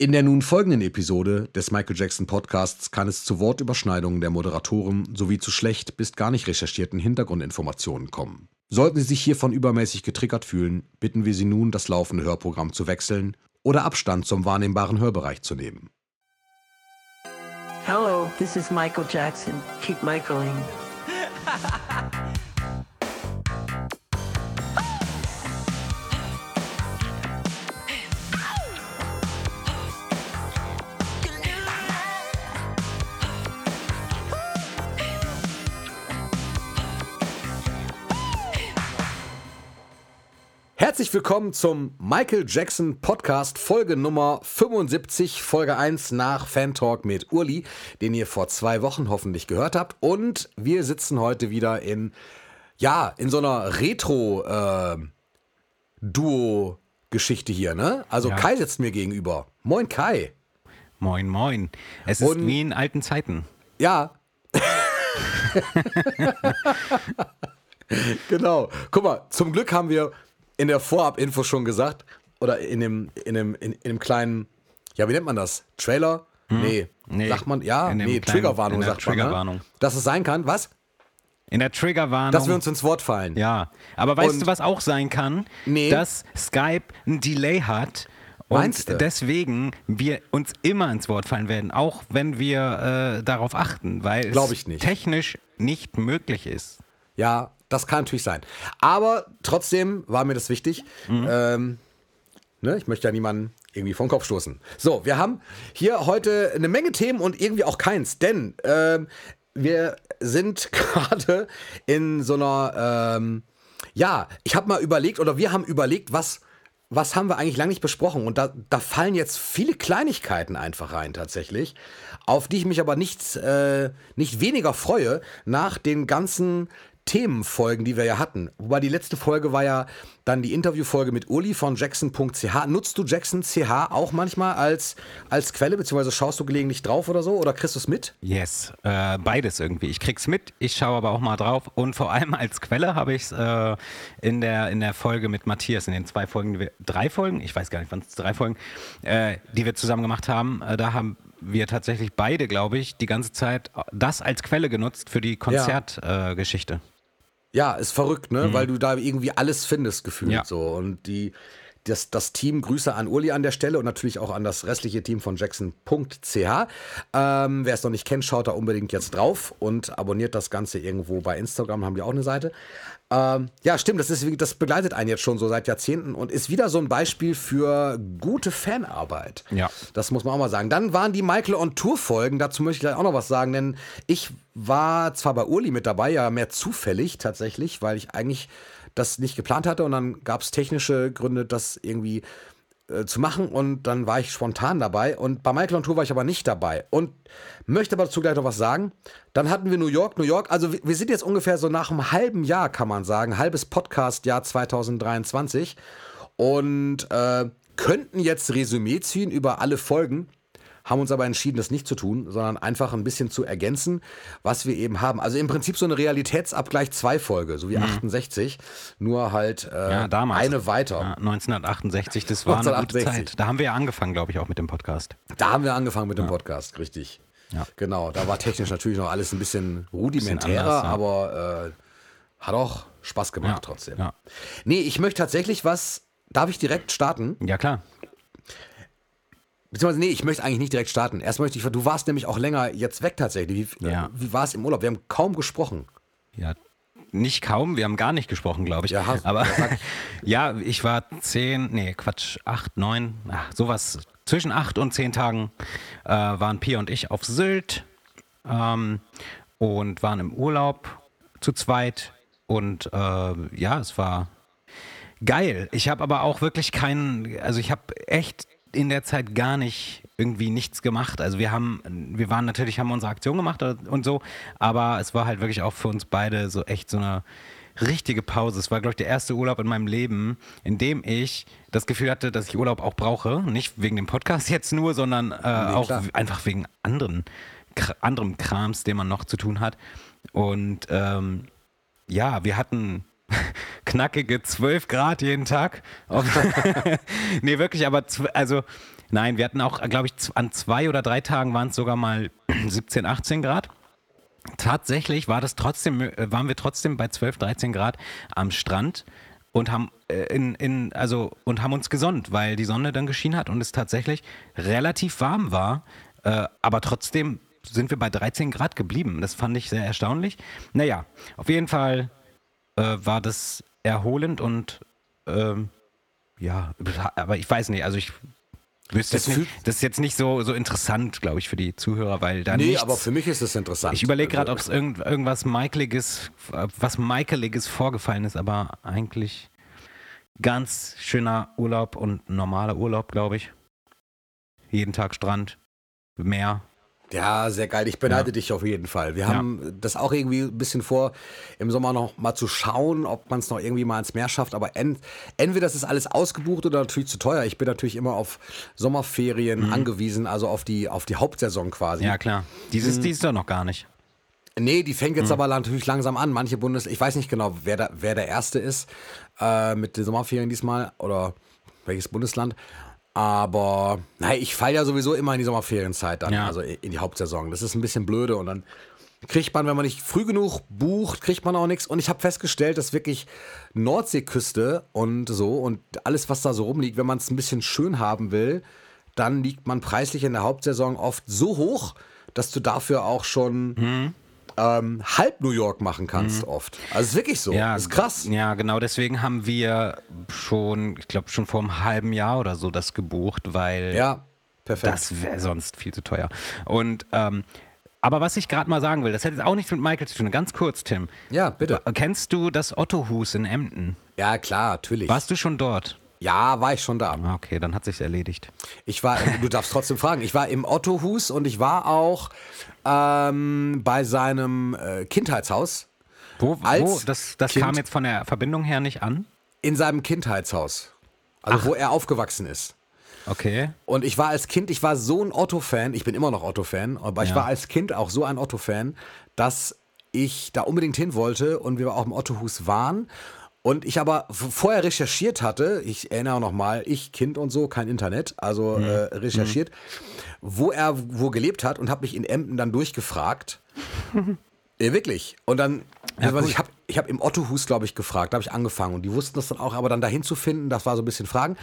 In der nun folgenden Episode des Michael Jackson Podcasts kann es zu Wortüberschneidungen der Moderatoren sowie zu schlecht bis gar nicht recherchierten Hintergrundinformationen kommen. Sollten Sie sich hiervon übermäßig getriggert fühlen, bitten wir Sie nun, das laufende Hörprogramm zu wechseln oder Abstand zum wahrnehmbaren Hörbereich zu nehmen. Hello, this is Michael Jackson. Keep Michaeling. Herzlich willkommen zum Michael Jackson Podcast, Folge Nummer 75, Folge 1 nach Fan Talk mit Urli, den ihr vor zwei Wochen hoffentlich gehört habt. Und wir sitzen heute wieder in, ja, in so einer Retro-Duo-Geschichte hier, ne? Also Ja. Kai sitzt mir gegenüber. Moin Kai. Moin, moin. Es ist Und- wie in alten Zeiten. Ja. genau. Guck mal, zum Glück haben wir in der Vorab-Info schon gesagt, oder in dem, in dem, in, in dem kleinen, ja, wie nennt man das? Trailer? Nee. Nee. Sagt man, ja, nee, Triggerwarnung sagt man. Ne? Triggerwarnung. Dass es sein kann, was? In der Triggerwarnung. Dass wir uns ins Wort fallen. ja, aber weißt Und- du, was auch sein kann? Nee. Dass Skype ein Delay hat. Und Meinst du? deswegen wir uns immer ins Wort fallen werden, auch wenn wir äh, darauf achten, weil Glaub es ich nicht. technisch nicht möglich ist. Ja, das kann natürlich sein. Aber trotzdem war mir das wichtig. Ähm, ne, ich möchte ja niemanden irgendwie vom Kopf stoßen. So, wir haben hier heute eine Menge Themen und irgendwie auch keins, denn ähm, wir sind gerade in so einer, ähm, ja, ich habe mal überlegt oder wir haben überlegt, was, was haben wir eigentlich lange nicht besprochen und da, da fallen jetzt viele Kleinigkeiten einfach rein tatsächlich, auf die ich mich aber nicht, äh, nicht weniger freue nach den ganzen Themenfolgen, die wir ja hatten. Wobei die letzte Folge war ja dann die Interviewfolge mit Uli von Jackson.ch. Nutzt du Jackson.ch auch manchmal als, als Quelle, beziehungsweise schaust du gelegentlich drauf oder so? Oder kriegst du es mit? Yes, äh, beides irgendwie. Ich krieg's mit, ich schaue aber auch mal drauf und vor allem als Quelle habe ich es äh, in, der, in der Folge mit Matthias, in den zwei Folgen, wir, drei Folgen, ich weiß gar nicht, wann es drei Folgen, äh, die wir zusammen gemacht haben, äh, da haben wir tatsächlich beide, glaube ich, die ganze Zeit das als Quelle genutzt für die Konzertgeschichte. Äh, Geschichte. Ja, ist verrückt, ne? Weil du da irgendwie alles findest, gefühlt Ja. so. Und die, das, das Team, Grüße an Uli an der Stelle und natürlich auch an das restliche Team von Jackson.ch. Ähm, Wer es noch nicht kennt, schaut da unbedingt jetzt drauf und abonniert das Ganze irgendwo bei Instagram, haben die auch eine Seite. Ähm, ja, stimmt, das, ist, das begleitet einen jetzt schon so seit Jahrzehnten und ist wieder so ein Beispiel für gute Fanarbeit. Ja. Das muss man auch mal sagen. Dann waren die Michael on Tour Folgen, dazu möchte ich gleich auch noch was sagen, denn ich war zwar bei Uli mit dabei, ja mehr zufällig tatsächlich, weil ich eigentlich das nicht geplant hatte und dann gab es technische Gründe, das irgendwie äh, zu machen und dann war ich spontan dabei und bei Michael on Tour war ich aber nicht dabei und möchte aber dazu gleich noch was sagen. Dann hatten wir New York, New York, also wir wir sind jetzt ungefähr so nach einem halben Jahr, kann man sagen, halbes Podcast-Jahr 2023 und äh, könnten jetzt Resümee ziehen über alle Folgen, haben uns aber entschieden, das nicht zu tun, sondern einfach ein bisschen zu ergänzen, was wir eben haben. Also im Prinzip so eine Realitätsabgleich 2 Folge, so wie 68, nur halt äh, Mhm. Ja, damals. eine weiter. Ja, 1968, das war eine gute 1968. Zeit. Da haben wir ja angefangen, glaube ich, auch mit dem Podcast. Da haben wir angefangen mit dem Podcast, richtig. Ja. Genau, da war technisch natürlich noch alles ein bisschen rudimentärer, anders, ja. aber äh, hat auch Spaß gemacht Ja, trotzdem. ja. Nee, ich möchte tatsächlich was, darf ich direkt starten? Ja, klar. Beziehungsweise, nee, ich möchte eigentlich nicht direkt starten. Erst möchte ich, du warst nämlich auch länger jetzt weg tatsächlich. Wie, Ja. wie war es im Urlaub? Wir haben kaum gesprochen. Ja, nicht kaum, wir haben gar nicht gesprochen, glaube ich. Ja, hast- Aber ja, ich war zehn, nee, Quatsch, acht, neun, ach, sowas. Zwischen acht und zehn Tagen äh, waren Pia und ich auf Sylt ähm, und waren im Urlaub zu zweit. Und äh, ja, es war geil. Ich habe aber auch wirklich keinen, also ich habe echt in der Zeit gar nicht irgendwie nichts gemacht. Also wir haben, wir waren natürlich, haben unsere Aktion gemacht und so, aber es war halt wirklich auch für uns beide so echt so eine richtige Pause. Es war, glaube ich, der erste Urlaub in meinem Leben, in dem ich das Gefühl hatte, dass ich Urlaub auch brauche. Nicht wegen dem Podcast jetzt nur, sondern äh, auch klar. einfach wegen anderen, anderem Krams, den man noch zu tun hat. Und ähm, ja, wir hatten knackige 12 Grad jeden Tag. Nee, wirklich, aber also Nein, wir hatten auch, glaube ich, an zwei oder drei Tagen waren es sogar mal 17, 18 Grad. Tatsächlich war das trotzdem, äh, waren wir trotzdem bei 12, 13 Grad am Strand und haben äh, in, in, also und haben uns gesonnt, weil die Sonne dann geschienen hat und es tatsächlich relativ warm war. Äh, aber trotzdem sind wir bei 13 Grad geblieben. Das fand ich sehr erstaunlich. Naja, auf jeden Fall äh, war das erholend und ähm, ja, aber ich weiß nicht, also ich wüsste Das jetzt nicht, das ist jetzt nicht so, so interessant, glaube ich, für die Zuhörer, weil da Nee, nichts, aber für mich ist es interessant. ich überlege gerade, ob Also, es irgend, irgendwas Michaeliges, was Michaeliges vorgefallen ist, aber eigentlich ganz schöner Urlaub und normaler Urlaub, glaube ich. Jeden Tag Strand, Meer. Ja, sehr geil. Ich beneide Ja. dich auf jeden Fall. Wir Ja. haben das auch irgendwie ein bisschen vor, im Sommer noch mal zu schauen, ob man es noch irgendwie mal ins Meer schafft. Aber ent, entweder das ist alles ausgebucht oder natürlich zu teuer. Ich bin natürlich immer auf Sommerferien angewiesen, also auf die, auf die Hauptsaison quasi. Mhm. Ja, klar. Dieses, Mhm. die ist doch noch gar nicht. Nee, die fängt Mhm. jetzt aber natürlich langsam an. Manche Bundes, ich weiß nicht genau, wer, da, wer der Erste ist äh, mit den Sommerferien diesmal oder welches Bundesland. Aber nein, ich falle ja sowieso immer in die Sommerferienzeit dann, Ja. also in die Hauptsaison. Das ist ein bisschen blöde und dann kriegt man, wenn man nicht früh genug bucht, kriegt man auch nichts. Und ich habe festgestellt, dass wirklich Nordseeküste und so und alles, was da so rumliegt, wenn man es ein bisschen schön haben will, dann liegt man preislich in der Hauptsaison oft so hoch, dass du dafür auch schon ähm, halb New York machen kannst oft. Also es ist wirklich so. Ja, das ist krass. Ja, genau. Deswegen haben wir schon, ich glaube, schon vor einem halben Jahr oder so das gebucht, weil Ja, perfekt. das wäre sonst viel zu teuer. Und ähm, aber was ich gerade mal sagen will, das hat jetzt auch nichts mit Michael zu tun. Ganz kurz, Tim. ja, bitte. Kennst du das Ottohus in Emden? Ja, klar, natürlich. Warst du schon dort? Ja, war ich schon da. Ah, Okay, dann hat sich's erledigt. Ich war, du darfst trotzdem fragen, ich war im Ottohus und ich war auch ähm, bei seinem äh, Kindheitshaus. Wo, wo das, das Kind- kam jetzt von der Verbindung her nicht an? In seinem Kindheitshaus. Also wo er aufgewachsen ist. Okay. Und ich war als Kind, ich war so ein Otto-Fan, ich bin immer noch Otto-Fan, aber ich Ja. war als Kind auch so ein Otto-Fan, dass ich da unbedingt hin wollte und wir auch im Ottohus waren. Und ich aber vorher recherchiert hatte, ich erinnere noch mal, ich, Kind und so, kein Internet, also Mhm. äh, recherchiert, wo er wo gelebt hat und habe mich in Emden dann durchgefragt. Ja, wirklich. Und dann, Ja, also ich habe ich hab im Ottohus, glaube ich, gefragt, da habe ich angefangen und die wussten das dann auch, aber dann dahin zu finden, das war so ein bisschen Fragen.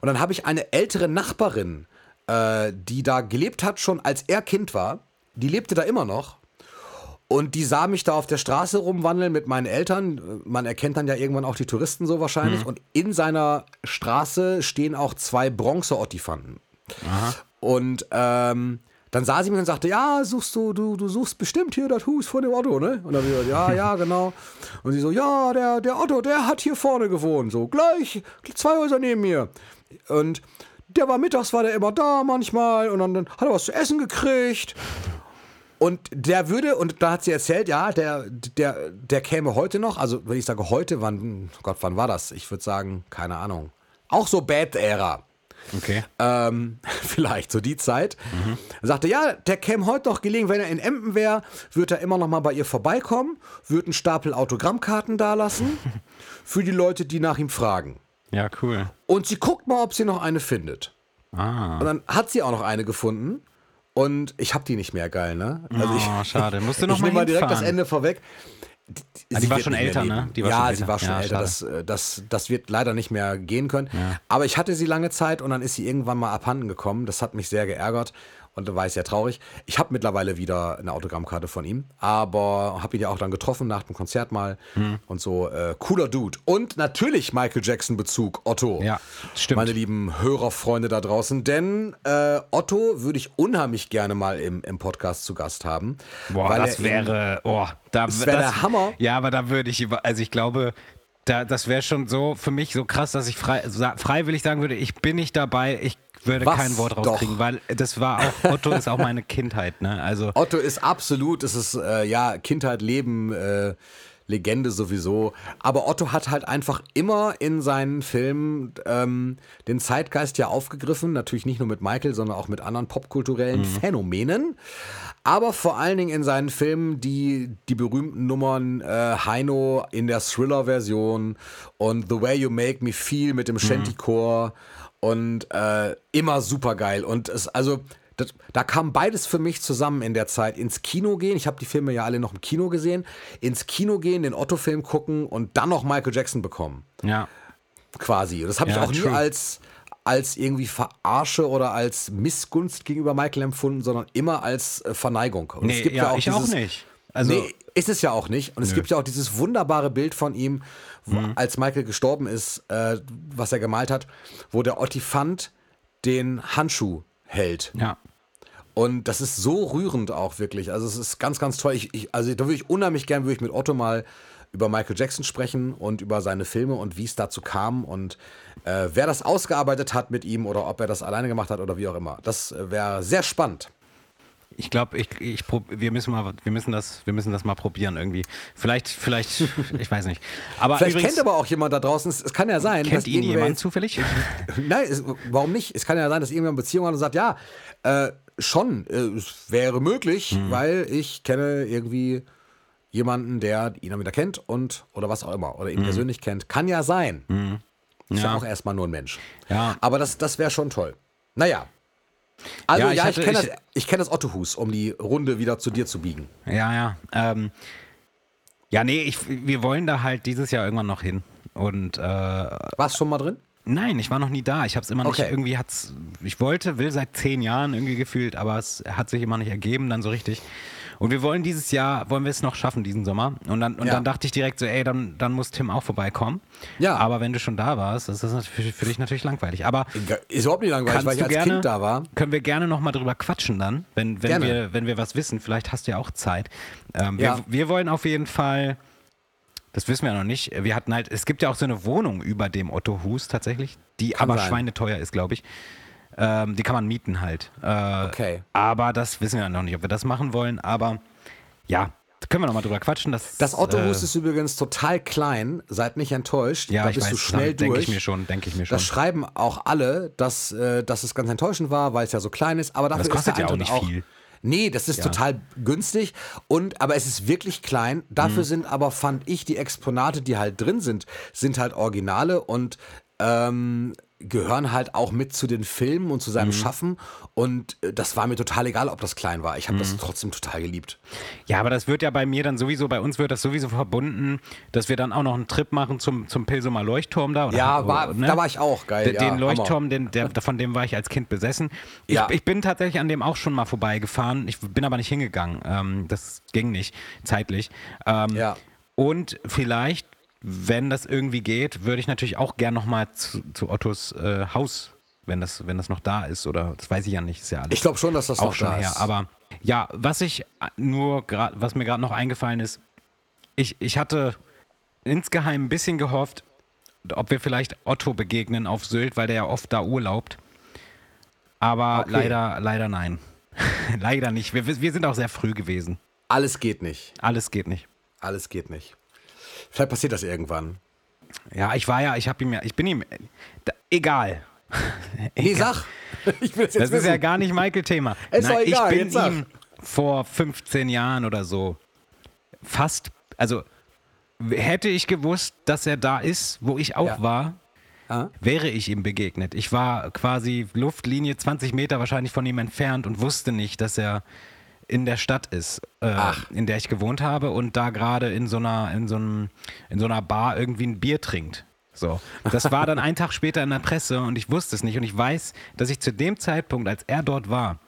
Und dann habe ich eine ältere Nachbarin, äh, die da gelebt hat, schon als er Kind war, die lebte da immer noch. Und die sah mich da auf der Straße rumwandeln mit meinen Eltern. Man erkennt dann ja irgendwann auch die Touristen so wahrscheinlich. Und in seiner Straße stehen auch zwei Bronze-Ottifanten. Und ähm, dann sah sie mich und sagte, ja, suchst du, du, du suchst bestimmt hier das Hus von dem Otto, ne? Und dann hab ich gesagt, ja, ja, genau. Und sie so, ja, der, der Otto, der hat hier vorne gewohnt, so gleich zwei Häuser neben mir. Und der war mittags, war der immer da manchmal und dann, dann hat er was zu essen gekriegt. Und der würde, und da hat sie erzählt, ja, der, der, der käme heute noch, also wenn ich sage heute, wann, Gott, wann war das? Ich würde sagen, keine Ahnung. Auch so Bad-Ära. Okay. Ähm, vielleicht so die Zeit. Er sagte, ja, der käme heute noch gelegen, wenn er in Emden wäre, würde er immer noch mal bei ihr vorbeikommen, würde einen Stapel Autogrammkarten dalassen für die Leute, die nach ihm fragen. Ja, cool. Und sie guckt mal, ob sie noch eine findet. Ah. Und dann hat sie auch noch eine gefunden. Und ich habe die nicht mehr, geil, ne? oh, schade. Musst du noch ich mal nehme mal direkt das. Ende vorweg. Ah, die Sie war schon älter, ne? Die war ja, schon sie älter. war schon Ja, älter. Das, äh, das, das wird leider nicht mehr gehen können. Aber ich hatte sie lange Zeit und dann ist sie irgendwann mal abhanden gekommen. Das hat mich sehr geärgert und da war ich sehr traurig. Ich habe mittlerweile wieder eine Autogrammkarte von ihm, aber habe ihn ja auch dann getroffen nach dem Konzert mal Hm. und so. Äh, cooler Dude. Und natürlich Michael Jackson-Bezug, Otto. Ja, stimmt. Meine lieben Hörerfreunde da draußen, denn äh, Otto würde ich unheimlich gerne mal im, im Podcast zu Gast haben. Boah, weil das wäre, oh, da, Das wär der Hammer. Ja, aber da würde ich, also ich glaube, da, das wäre schon so für mich so krass, dass ich frei, freiwillig sagen würde, ich bin nicht dabei, ich würde Was kein Wort rauskriegen, weil das war auch, Otto ist auch meine Kindheit, ne? Also, Otto ist absolut, es ist äh, ja Kindheit, Leben, äh, Legende sowieso. Aber Otto hat halt einfach immer in seinen Filmen ähm, den Zeitgeist ja aufgegriffen. Natürlich nicht nur mit Michael, sondern auch mit anderen popkulturellen Phänomenen. Aber vor allen Dingen in seinen Filmen die, die berühmten Nummern äh, Heino in der Thriller-Version und The Way You Make Me Feel mit dem Shanty-Chor Und äh, immer super geil. Und es, also, das, da kam beides für mich zusammen in der Zeit. Ins Kino gehen, ich habe die Filme ja alle noch im Kino gesehen, ins Kino gehen, den Otto-Film gucken und dann noch Michael Jackson bekommen. Ja. Quasi. Und das habe ich Ja, auch nie true. als, als irgendwie Verarsche oder als Missgunst gegenüber Michael empfunden, sondern immer als äh, Verneigung. Und Nee, ja, ich auch dieses- nicht. Also, nee, ist es ja auch nicht. Und es gibt ja auch dieses wunderbare Bild von ihm, wo, Mhm. als Michael gestorben ist, äh, was er gemalt hat, wo der Ottifant den Handschuh hält. ja. Und das ist so rührend auch wirklich. Also es ist ganz, ganz toll. Ich, ich, also da würde ich unheimlich gern, würde ich mit Otto mal über Michael Jackson sprechen und über seine Filme und wie es dazu kam und äh, wer das ausgearbeitet hat mit ihm oder ob er das alleine gemacht hat oder wie auch immer. Das äh, wäre sehr spannend. Ich glaube, ich, ich wir müssen mal, wir müssen das, wir müssen das mal probieren irgendwie. Vielleicht, vielleicht, ich weiß nicht. Aber Vielleicht übrigens, kennt aber auch jemand da draußen, es, es kann ja sein, kennt dass ihn jemand zufällig? Nein, es, warum nicht? Es kann ja sein, dass irgendjemand eine Beziehung hat und sagt, ja, äh, schon, äh, es wäre möglich, Mhm. weil ich kenne irgendwie jemanden, der ihn dann wieder kennt und oder was auch immer oder ihn persönlich kennt. Kann ja sein. Ist ja. Mhm. Ja. auch erstmal nur ein Mensch. Ja. Aber das, das wäre schon toll. Naja. Also Ja, ja, ich ich, kenne das, kenn das Ottohus, um die Runde wieder zu dir zu biegen. Ja, ja. Ähm, ja, nee, ich, wir wollen da halt dieses Jahr irgendwann noch hin. Und äh, Warst schon mal drin? nein, ich war noch nie da. Ich habe es immer nicht Okay. irgendwie hat's. Ich wollte, will seit zehn Jahren irgendwie gefühlt, aber es hat sich immer nicht ergeben, dann so richtig. Und wir wollen dieses Jahr, wollen wir es noch schaffen, diesen Sommer. Und dann, und Ja. dann dachte ich direkt so, ey, dann, dann muss Tim auch vorbeikommen. Ja. Aber wenn du schon da warst, ist das natürlich für, für dich natürlich langweilig. Aber Ist überhaupt nicht langweilig, weil ich als gerne, Kind da war. Können wir gerne nochmal drüber quatschen dann, wenn, wenn, Gerne. wir, wenn wir was wissen. Vielleicht hast du ja auch Zeit. Ähm, wir, Ja. wir wollen auf jeden Fall, das wissen wir noch nicht, wir hatten halt, es gibt ja auch so eine Wohnung über dem Otto Hus tatsächlich, die Kann aber sein. schweineteuer ist, glaube ich. Ähm, die kann man mieten halt. Äh, Okay. Aber das wissen wir noch nicht, ob wir das machen wollen. Aber ja, da können wir nochmal drüber quatschen. Das, Das Ottohus äh, ist übrigens total klein. Seid nicht enttäuscht. ja, da ich bist weiß, du schnell denke durch. ich mir schon, denke ich mir schon. Das schreiben auch alle, dass, äh, dass es ganz enttäuschend war, weil es ja so klein ist. Aber dafür das kostet ist ja auch nicht viel. Nee, das ist total günstig. Und, aber es ist wirklich klein. Dafür Mhm. sind aber, fand ich, die Exponate, die halt drin sind, sind halt Originale und ähm, gehören halt auch mit zu den Filmen und zu Mhm. seinem Schaffen. Und äh, das war mir total egal, ob das klein war. Ich habe Mhm. das trotzdem total geliebt. Ja, aber das wird ja bei mir dann sowieso, bei uns wird das sowieso verbunden, dass wir dann auch noch einen Trip machen zum, zum Pilsumer Leuchtturm da. Oder, Ja, war, ne? da war ich auch geil. Den, ja. Leuchtturm, den, der, von dem war ich als Kind besessen. Ich, Ja. ich bin tatsächlich an dem auch schon mal vorbeigefahren. Ich bin aber nicht hingegangen. Ähm, das ging nicht zeitlich. Ähm, Ja. Und vielleicht, wenn das irgendwie geht, würde ich natürlich auch gern nochmal zu, zu Ottos äh, Haus, wenn das, wenn das noch da ist. Oder das weiß ich ja nicht. Ist ja alles Ich glaube schon, dass das auch noch schon da her. ist. Aber ja, was ich nur gerade, was mir gerade noch eingefallen ist, ich, ich hatte insgeheim ein bisschen gehofft, ob wir vielleicht Otto begegnen auf Sylt, weil der ja oft da urlaubt. Aber Okay. leider, leider nein. leider nicht. Wir, wir sind auch sehr früh gewesen. Alles geht nicht. Alles geht nicht. Alles geht nicht. Vielleicht passiert das irgendwann. Ja, ich war ja, ich habe ihm ja, ich bin ihm, da, egal. Nee, sag. Ich will das jetzt Das ist ja gar nicht Michael-Thema. Ist doch egal, ich bin ihm vor 15 Jahren oder so fast, also hätte ich gewusst, dass er da ist, wo ich auch Ja. war, Ah. wäre ich ihm begegnet. Ich war quasi Luftlinie 20 Meter wahrscheinlich von ihm entfernt und wusste nicht, dass er in der Stadt ist, äh, in der ich gewohnt habe und da gerade in so einer in so einem in so einer Bar irgendwie ein Bier trinkt. So, das war dann einen Tag später in der Presse und ich wusste es nicht. Und ich weiß, dass ich zu dem Zeitpunkt, als er dort war,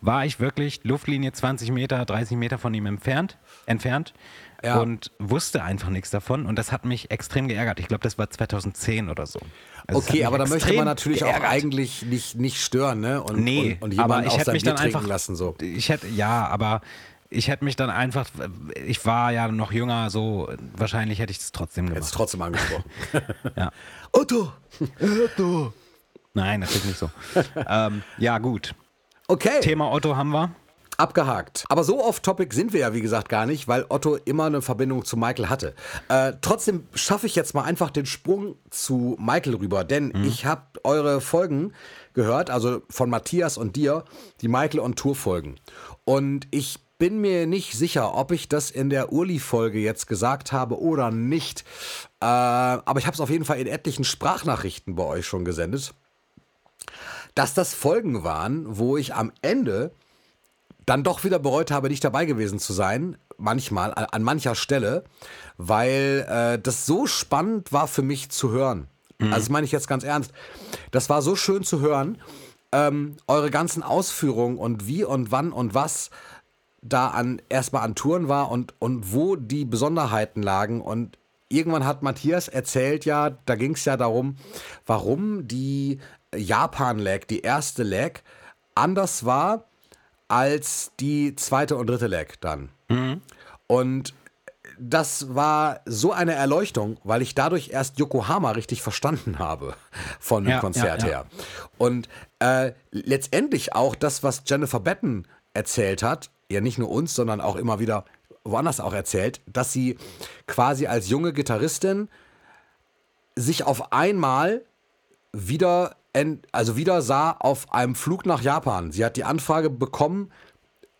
war ich wirklich Luftlinie 20 Meter, 30 Meter von ihm entfernt, entfernt Ja. und wusste einfach nichts davon und das hat mich extrem geärgert. Ich glaube, das war 2010 oder so. Also Okay, aber da möchte man natürlich auch geärgert. eigentlich nicht, nicht stören, ne? Und, Nee, und, und aber ich hätte mich Bier dann einfach lassen. So. Ich hätte ja, aber ich hätte mich dann einfach ich war ja noch jünger, so wahrscheinlich hätte ich es trotzdem gemacht. trotzdem angesprochen. Ja. Otto! Otto! Nein, natürlich nicht so. ähm, ja, gut. Okay, Thema Otto haben wir. Abgehakt. Aber so off-topic sind wir ja, wie gesagt, gar nicht, weil Otto immer eine Verbindung zu Michael hatte. Äh, trotzdem schaffe ich jetzt mal einfach den Sprung zu Michael rüber, denn Mhm. ich habe eure Folgen gehört, also von Matthias und dir, die Michael on Tour Folgen. Und ich bin mir nicht sicher, ob ich das in der Urli-Folge jetzt gesagt habe oder nicht. Äh, aber ich habe es auf jeden Fall in etlichen Sprachnachrichten bei euch schon gesendet. dass das Folgen waren, wo ich am Ende dann doch wieder bereut habe, nicht dabei gewesen zu sein, manchmal, an, an mancher Stelle, weil äh, das so spannend war für mich zu hören. Also das meine ich jetzt ganz ernst. Das war so schön zu hören, ähm, eure ganzen Ausführungen und wie und wann und was da an erstmal an Touren war und, und wo die Besonderheiten lagen. Und irgendwann hat Matthias erzählt ja, da ging es ja darum, warum die Japan-Leg, die erste Leg, anders war als die zweite und dritte Leg dann. Und das war so eine Erleuchtung, weil ich dadurch erst Yokohama richtig verstanden habe von dem Ja, Konzert ja, ja. her. Und äh, letztendlich auch das, was Jennifer Batten erzählt hat, ja nicht nur uns, sondern auch immer wieder woanders auch erzählt, dass sie quasi als junge Gitarristin sich auf einmal wieder, also wieder sah auf einem Flug nach Japan. Sie hat die Anfrage bekommen,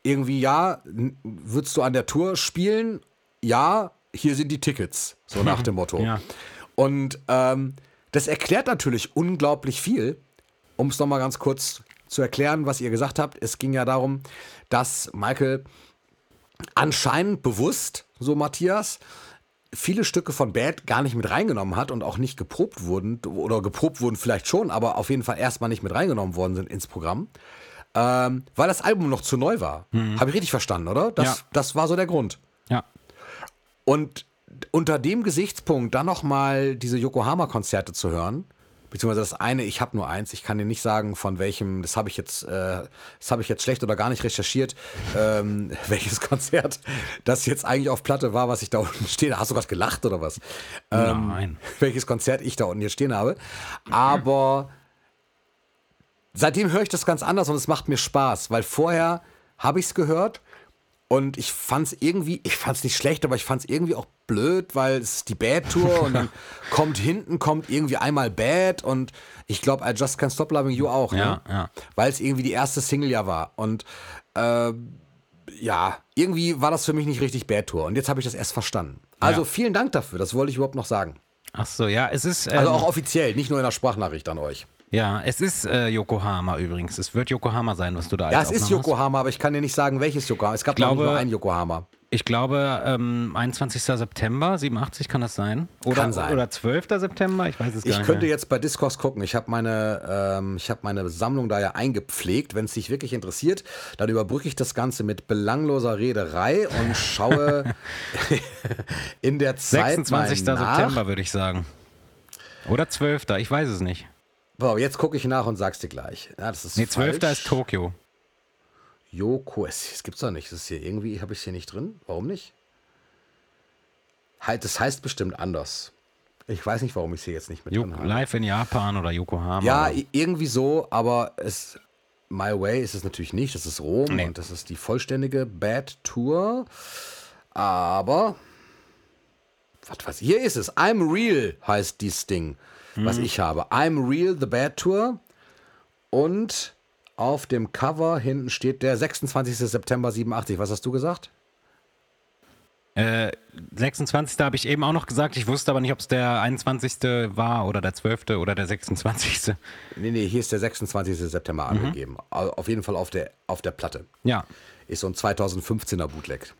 irgendwie, ja, würdest du an der Tour spielen? Ja, hier sind die Tickets, so nach dem Motto. Ja. Und ähm, das erklärt natürlich unglaublich viel. Um es nochmal ganz kurz zu erklären, was ihr gesagt habt. Es ging ja darum, dass Michael anscheinend bewusst, so Matthias, viele Stücke von Bad gar nicht mit reingenommen hat und auch nicht geprobt wurden, oder geprobt wurden vielleicht schon, aber auf jeden Fall erstmal nicht mit reingenommen worden sind ins Programm, ähm, weil das Album noch zu neu war. Habe ich richtig verstanden, oder? Das, Ja. das war so der Grund. Ja. Und unter dem Gesichtspunkt dann nochmal diese Yokohama-Konzerte zu hören, beziehungsweise das eine, ich habe nur eins, ich kann dir nicht sagen, von welchem, das habe ich jetzt, äh, das habe ich jetzt schlecht oder gar nicht recherchiert, ähm, welches Konzert das jetzt eigentlich auf Platte war, was ich da unten stehe. Hast du was gelacht oder was? Ähm, Nein. welches Konzert ich da unten jetzt stehen habe. Aber seitdem höre ich das ganz anders und es macht mir Spaß, weil vorher habe ich es gehört und ich fand es irgendwie, ich fand es nicht schlecht, aber ich fand es irgendwie auch blöd, weil es ist die Bad-Tour und dann kommt hinten, kommt irgendwie einmal Bad und ich glaube, I Just Can't Stop Loving You auch, Ja, ne? ja. weil es irgendwie die erste Single ja war und äh, ja, irgendwie war das für mich nicht richtig Bad-Tour und jetzt habe ich das erst verstanden. Also Ja. vielen Dank dafür, das wollte ich überhaupt noch sagen. Ach so, ja, es ist. Ähm, Also auch offiziell, nicht nur in der Sprachnachricht an euch. ja, es ist äh, Yokohama übrigens. Es wird Yokohama sein, was du da Ja, es ist Aufnahme hast. Yokohama, aber ich kann dir nicht sagen, welches Yokohama. Es gab glaube, glaube- nur ein Yokohama. Ich glaube, ähm, 21. September, 87 kann das sein? Oder, Kann sein. Oder 12. September? Ich weiß es gar Ich nicht. könnte mehr. jetzt bei Discogs gucken. Ich habe meine, ähm, ich hab meine Sammlung da ja eingepflegt. Wenn es dich wirklich interessiert, dann überbrücke ich das Ganze mit belangloser Rederei und schaue in der Zeit 26. mal nach. September, würde ich sagen. Oder 12. Ich weiß es nicht. Boah, jetzt gucke ich nach und sag's dir gleich. Ja, das ist Nee, 12. falsch. ist Tokio. Yoko, es, es gibt's doch nicht. Das ist hier irgendwie, habe ich es hier nicht drin. Warum nicht? Halt, das heißt bestimmt anders. Ich weiß nicht, warum ich es hier jetzt nicht mit drin habe. live in Japan oder Yokohama. Ja, oder- irgendwie so, aber es, My Way ist es natürlich nicht. Das ist Rom Nee. und das ist die vollständige Bad Tour. Aber, was weiß ich, hier ist es. I'm Real heißt dieses Ding, was Mhm. ich habe. I'm Real, The Bad Tour. Und auf dem Cover hinten steht der 26. September 87. Was hast du gesagt? Äh, 26. habe ich eben auch noch gesagt. Ich wusste aber nicht, ob es der 21. war oder der 12. oder der 26. Nee, nee, hier ist der 26. September Mhm. angegeben. Au- Auf jeden Fall auf der, auf der Platte. Ja, Ist so ein 2015er Bootleg.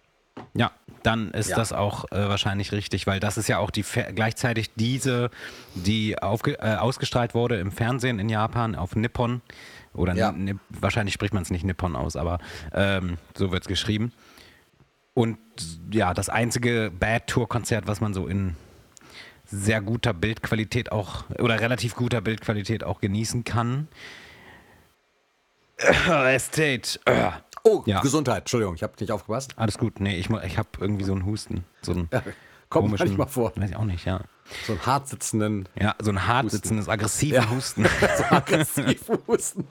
ja, dann ist Ja. das auch äh, wahrscheinlich richtig, weil das ist ja auch die gleichzeitig diese, die äh, ausgestrahlt wurde im Fernsehen in Japan auf Nippon. Oder Ja. Ni- wahrscheinlich spricht man es nicht Nippon aus, aber ähm, so wird es geschrieben. Und ja, das einzige Bad Tour-Konzert, was man so in sehr guter Bildqualität auch oder relativ guter Bildqualität auch genießen kann. Äh, Estate. Oh, Ja. Gesundheit. Entschuldigung, ich habe nicht aufgepasst. Alles gut, nee, ich, ich habe irgendwie so einen Husten. So einen Kommt komischen, manchmal vor. Weiß ich auch nicht, ja. So einen hart sitzenden, Ja, so ein hart sitzendes, aggressiven Ja. Husten. so aggressiven Husten.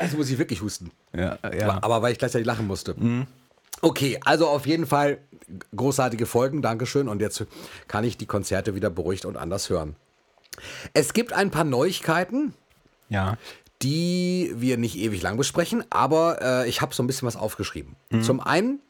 Jetzt muss ich wirklich husten. ja, Aber, ja. aber weil ich gleichzeitig lachen musste. Okay, also auf jeden Fall großartige Folgen, Dankeschön. Und jetzt kann ich die Konzerte wieder beruhigt und anders hören. Es gibt ein paar Neuigkeiten, ja. die wir nicht ewig lang besprechen, aber äh, ich habe so ein bisschen was aufgeschrieben. Zum einen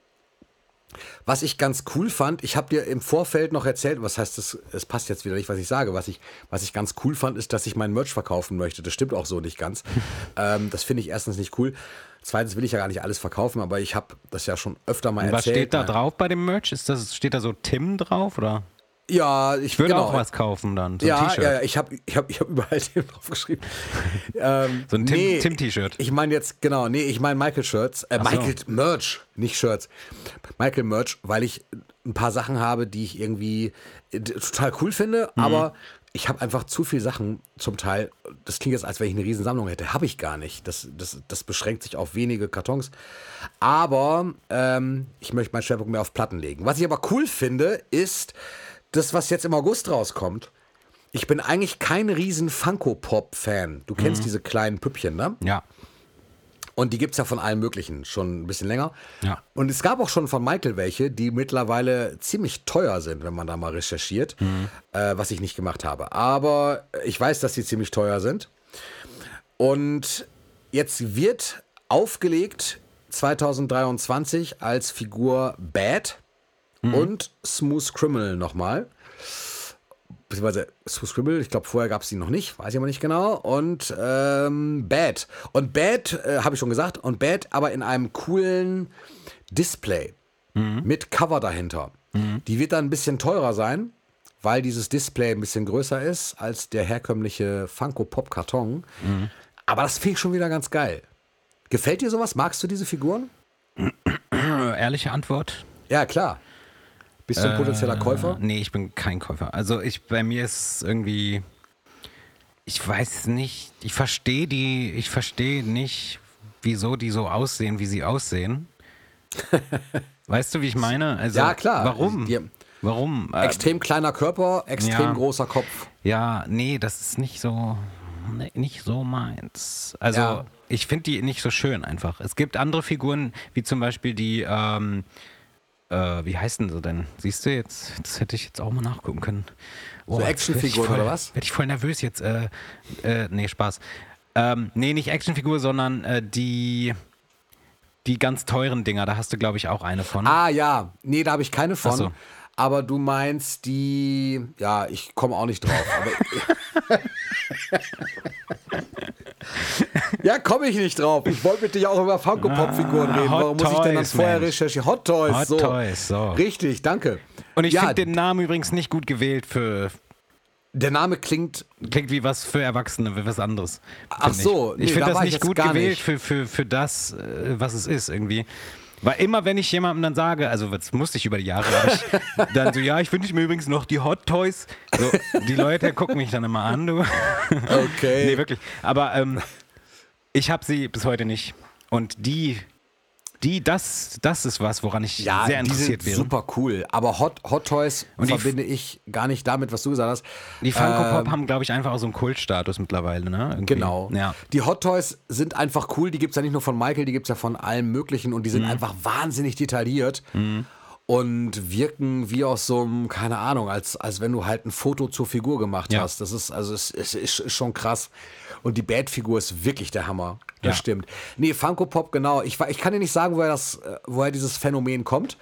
Was ich ganz cool fand, ich habe dir im Vorfeld noch erzählt, was heißt das, es passt jetzt wieder nicht, was ich sage. Was ich, was ich ganz cool fand, ist, dass ich mein Merch verkaufen möchte. Das stimmt auch so nicht ganz. ähm, das finde ich erstens nicht cool. Zweitens will ich ja gar nicht alles verkaufen, aber ich habe das ja schon öfter mal Und was erzählt. steht da ne? drauf bei dem Merch? Ist das, steht da so Tim drauf oder? Ja, ich Ich würde genau. auch was kaufen dann. So ja, ja, ja, ich habe ich hab, ich hab überall Tim draufgeschrieben. ähm, So ein nee, Tim-T-Shirt. Ich meine jetzt, genau, nee, ich meine Michael-Shirts. Äh, Ach so. Michael Merch, nicht Shirts. Michael-Merch, weil ich ein paar Sachen habe, die ich irgendwie äh, total cool finde, Mhm. aber ich habe einfach zu viele Sachen zum Teil. Das klingt jetzt, als wenn ich eine Riesensammlung hätte. Habe ich gar nicht. Das, das, das beschränkt sich auf wenige Kartons. Aber ähm, ich möchte meinen Schwerpunkt mehr auf Platten legen. Was ich aber cool finde, ist das, was jetzt im August rauskommt. Ich bin eigentlich kein riesen Funko-Pop-Fan. Du Mhm. kennst diese kleinen Püppchen, ne? Ja. Und die gibt es ja von allen möglichen, schon ein bisschen länger. Ja. Und es gab auch schon von Michael welche, die mittlerweile ziemlich teuer sind, wenn man da mal recherchiert, äh, was ich nicht gemacht habe. Aber ich weiß, dass die ziemlich teuer sind. Und jetzt wird aufgelegt 2023 als Figur Bad und Smooth Criminal nochmal beziehungsweise Smooth Scribble, ich glaube, vorher gab es die noch nicht, weiß ich aber nicht genau. Und ähm, Bad. Und Bad, äh, habe ich schon gesagt, und Bad aber in einem coolen Display mit Cover dahinter. Die wird dann ein bisschen teurer sein, weil dieses Display ein bisschen größer ist als der herkömmliche Funko Pop Karton. Aber das finde ich schon wieder ganz geil. Gefällt dir sowas? Magst du diese Figuren? Ehrliche Antwort. Ja, klar. Bist du ein potenzieller Käufer? Äh, nee, ich bin kein Käufer. Also ich bei mir ist irgendwie ich weiß nicht, ich verstehe die, ich verstehe nicht, wieso die so aussehen, wie sie aussehen. weißt du, wie ich meine? Also, Ja, klar. Warum? Die- warum? Äh, Extrem kleiner Körper, extrem ja. großer Kopf. Ja, nee, das ist nicht so, nee, nicht so meins. Also Ja. ich finde die nicht so schön einfach. Es gibt andere Figuren, wie zum Beispiel die, ähm, äh, wie heißen sie denn? Siehst du jetzt, das hätte ich jetzt auch mal nachgucken können. Oh, So Actionfiguren oder was? Werde ich voll nervös jetzt. Äh, äh, nee, Spaß. Ähm, nee, nicht Actionfigur, sondern äh, die, die ganz teuren Dinger. Da hast du, glaube ich, auch eine von. Ah ja, nee, da habe ich keine von. So. Aber du meinst die, ja, ich komme auch nicht drauf. Ja, komme ich nicht drauf. Ich wollte mit dir auch über Funko Pop Figuren Ah, reden. Hot Warum muss ich denn Toys, vorher recherchieren? Hot Toys, Hot so. Toys, so. Richtig, danke. Und ich ja, finde den Namen übrigens nicht gut gewählt für, der Name klingt Klingt wie was für Erwachsene, wie was anderes. Ach find ich. so, nee, ich finde das nicht gut gewählt nicht. Für, für, für das, äh, was es ist irgendwie. Weil immer, wenn ich jemandem dann sage, also das musste ich über die Jahre, ich, dann so, ja, ich wünsche mir übrigens noch die Hot Toys. So, die Leute gucken mich dann immer an, du. okay. nee, wirklich. Aber ähm, ich habe sie bis heute nicht. Und die, die, das, das ist was, woran ich ja, sehr die interessiert sind wäre. super cool. Aber Hot, Hot Toys Und die- verbinde ich gar nicht damit, was du gesagt hast. Die Funko Pop Ähm, haben, glaube ich, einfach auch so einen Kultstatus mittlerweile, ne? Irgendwie. Genau. Ja. Die Hot Toys sind einfach cool. Die gibt es ja nicht nur von Michael, die gibt es ja von allem Möglichen und die Mhm. sind einfach wahnsinnig detailliert und wirken wie aus so einem, keine Ahnung, als, als wenn du halt ein Foto zur Figur gemacht Ja. hast. Das ist, also es, es ist schon krass. Und die Bad-Figur ist wirklich der Hammer. Das Ja. stimmt. Nee, Funko Pop, genau. Ich, ich kann dir nicht sagen, woher, das, äh, woher dieses Phänomen kommt.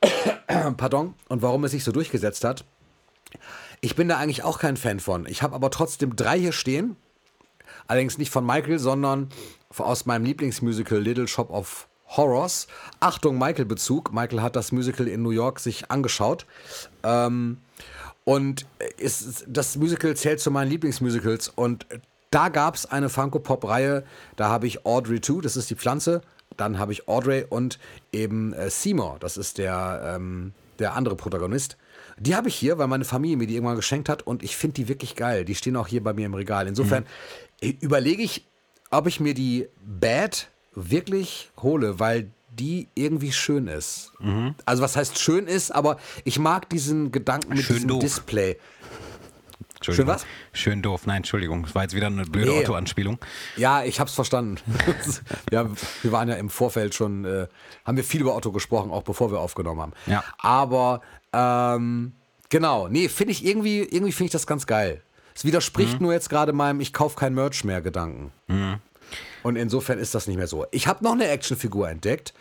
Pardon. Und warum es sich so durchgesetzt hat. Ich bin da eigentlich auch kein Fan von. Ich habe aber trotzdem drei hier stehen. Allerdings nicht von Michael, sondern aus meinem Lieblingsmusical Little Shop of Horrors. Achtung, Michael-Bezug. Michael hat das Musical in New York sich angeschaut. Ähm, und ist, das Musical zählt zu meinen Lieblingsmusicals. Und da gab es eine Funko-Pop-Reihe. Da habe ich Audrey 2, das ist die Pflanze. Dann habe ich Audrey und eben äh, Seymour, das ist der, ähm, der andere Protagonist. Die habe ich hier, weil meine Familie mir die irgendwann geschenkt hat und ich finde die wirklich geil. Die stehen auch hier bei mir im Regal. Insofern äh, überlege ich, ob ich mir die Bad wirklich hole, weil die irgendwie schön ist. Also was heißt schön ist, aber ich mag diesen Gedanken mit Schön diesem doof. Display. Schön was? Schön doof. Nein, Entschuldigung. Das war jetzt wieder eine blöde Nee. Otto-Anspielung. Ja, ich hab's verstanden. ja, wir waren ja im Vorfeld schon, äh, haben wir viel über Otto gesprochen, auch bevor wir aufgenommen haben. Ja. Aber ähm, genau, nee, finde ich irgendwie, irgendwie finde ich das ganz geil. Es widerspricht Mhm. nur jetzt gerade meinem Ich kauf kein Merch mehr Gedanken. Und insofern ist das nicht mehr so. Ich habe noch eine Actionfigur entdeckt,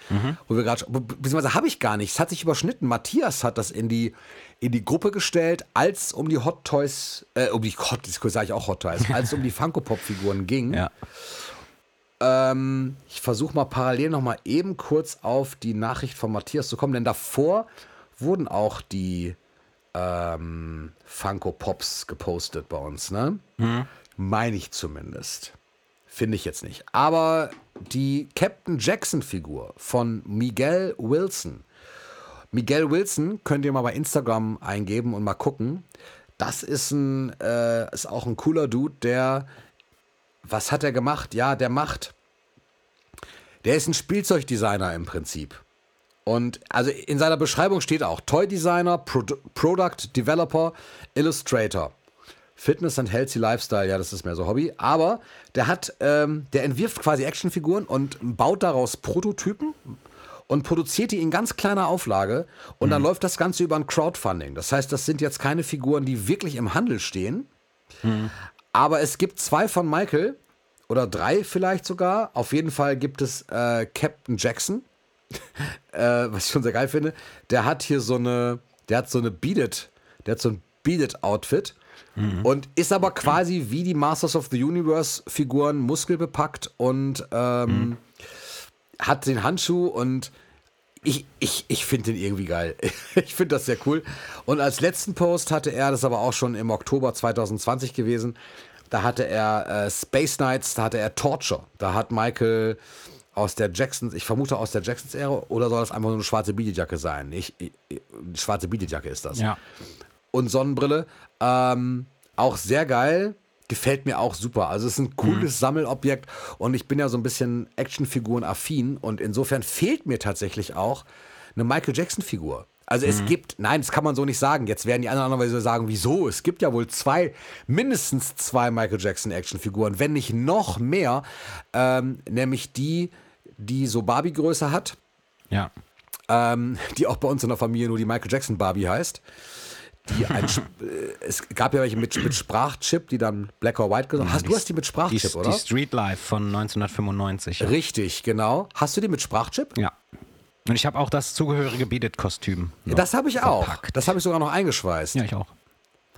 wo wir gerade, beziehungsweise habe ich gar nicht. Es hat sich überschnitten. Matthias hat das in die, in die Gruppe gestellt, als um die Hot Toys, äh, um die Hot, sage ich auch Hot Toys, als es um die Funko Pop Figuren ging. Ja. Ähm, ich versuche mal parallel noch mal eben kurz auf die Nachricht von Matthias zu kommen, denn davor wurden auch die ähm, Funko Pops gepostet bei uns, ne? Meine ich zumindest. Finde ich jetzt nicht. Aber die Captain Jackson Figur von Miguel Wilson. Miguel Wilson könnt ihr mal bei Instagram eingeben und mal gucken. Das ist ein, äh, ist auch ein cooler Dude, der was hat er gemacht? Ja, der macht. Der ist ein Spielzeugdesigner im Prinzip. Und also in seiner Beschreibung steht auch Toy Designer, Pro Product Developer, Illustrator. Fitness and Healthy Lifestyle, ja, das ist mehr so Hobby. Aber der hat, ähm, der entwirft quasi Actionfiguren und baut daraus Prototypen und produziert die in ganz kleiner Auflage. Und dann läuft das Ganze über ein Crowdfunding. Das heißt, das sind jetzt keine Figuren, die wirklich im Handel stehen. Aber es gibt zwei von Michael oder drei vielleicht sogar. Auf jeden Fall gibt es äh, Captain Jackson, äh, was ich schon sehr geil finde. Der hat hier so eine, der hat so eine Beaded, der hat so ein Beaded Outfit und ist aber quasi wie die Masters of the Universe Figuren muskelbepackt und ähm, hat den Handschuh und ich, ich, ich finde den irgendwie geil. Ich finde das sehr cool. Und als letzten Post hatte er, das ist aber auch schon im Oktober 2020 gewesen, da hatte er äh, Space Knights, da hatte er Torture. Da hat Michael aus der Jacksons, ich vermute aus der Jacksons-Ära, oder soll das einfach nur eine schwarze Beaded-Jacke sein? Ich, ich, schwarze Beaded-Jacke ist das Ja. und Sonnenbrille. Ähm, auch sehr geil. Gefällt mir auch super. Also es ist ein cooles Sammelobjekt und ich bin ja so ein bisschen Actionfiguren-affin und insofern fehlt mir tatsächlich auch eine Michael Jackson-Figur. Also es gibt, nein, das kann man so nicht sagen. Jetzt werden die anderen andererweise sagen, wieso? Es gibt ja wohl zwei, mindestens zwei Michael Jackson Actionfiguren, wenn nicht noch mehr, ähm, nämlich die, die so Barbie-Größe hat Ja. ähm, die auch bei uns in der Familie nur die Michael Jackson Barbie heißt. Die ein, äh, es gab ja welche mit, mit Sprachchip, die dann Black or White gesagt hast. Du hast die mit Die, Sprachchip, oder? die Street Life von 1995. Ja. Richtig, genau. Hast du die mit Sprachchip? ja. Und ich habe auch das zugehörige Beaded-Kostüm. Das habe ich auch. verpackt. Das habe ich sogar noch eingeschweißt. Ja, ich auch.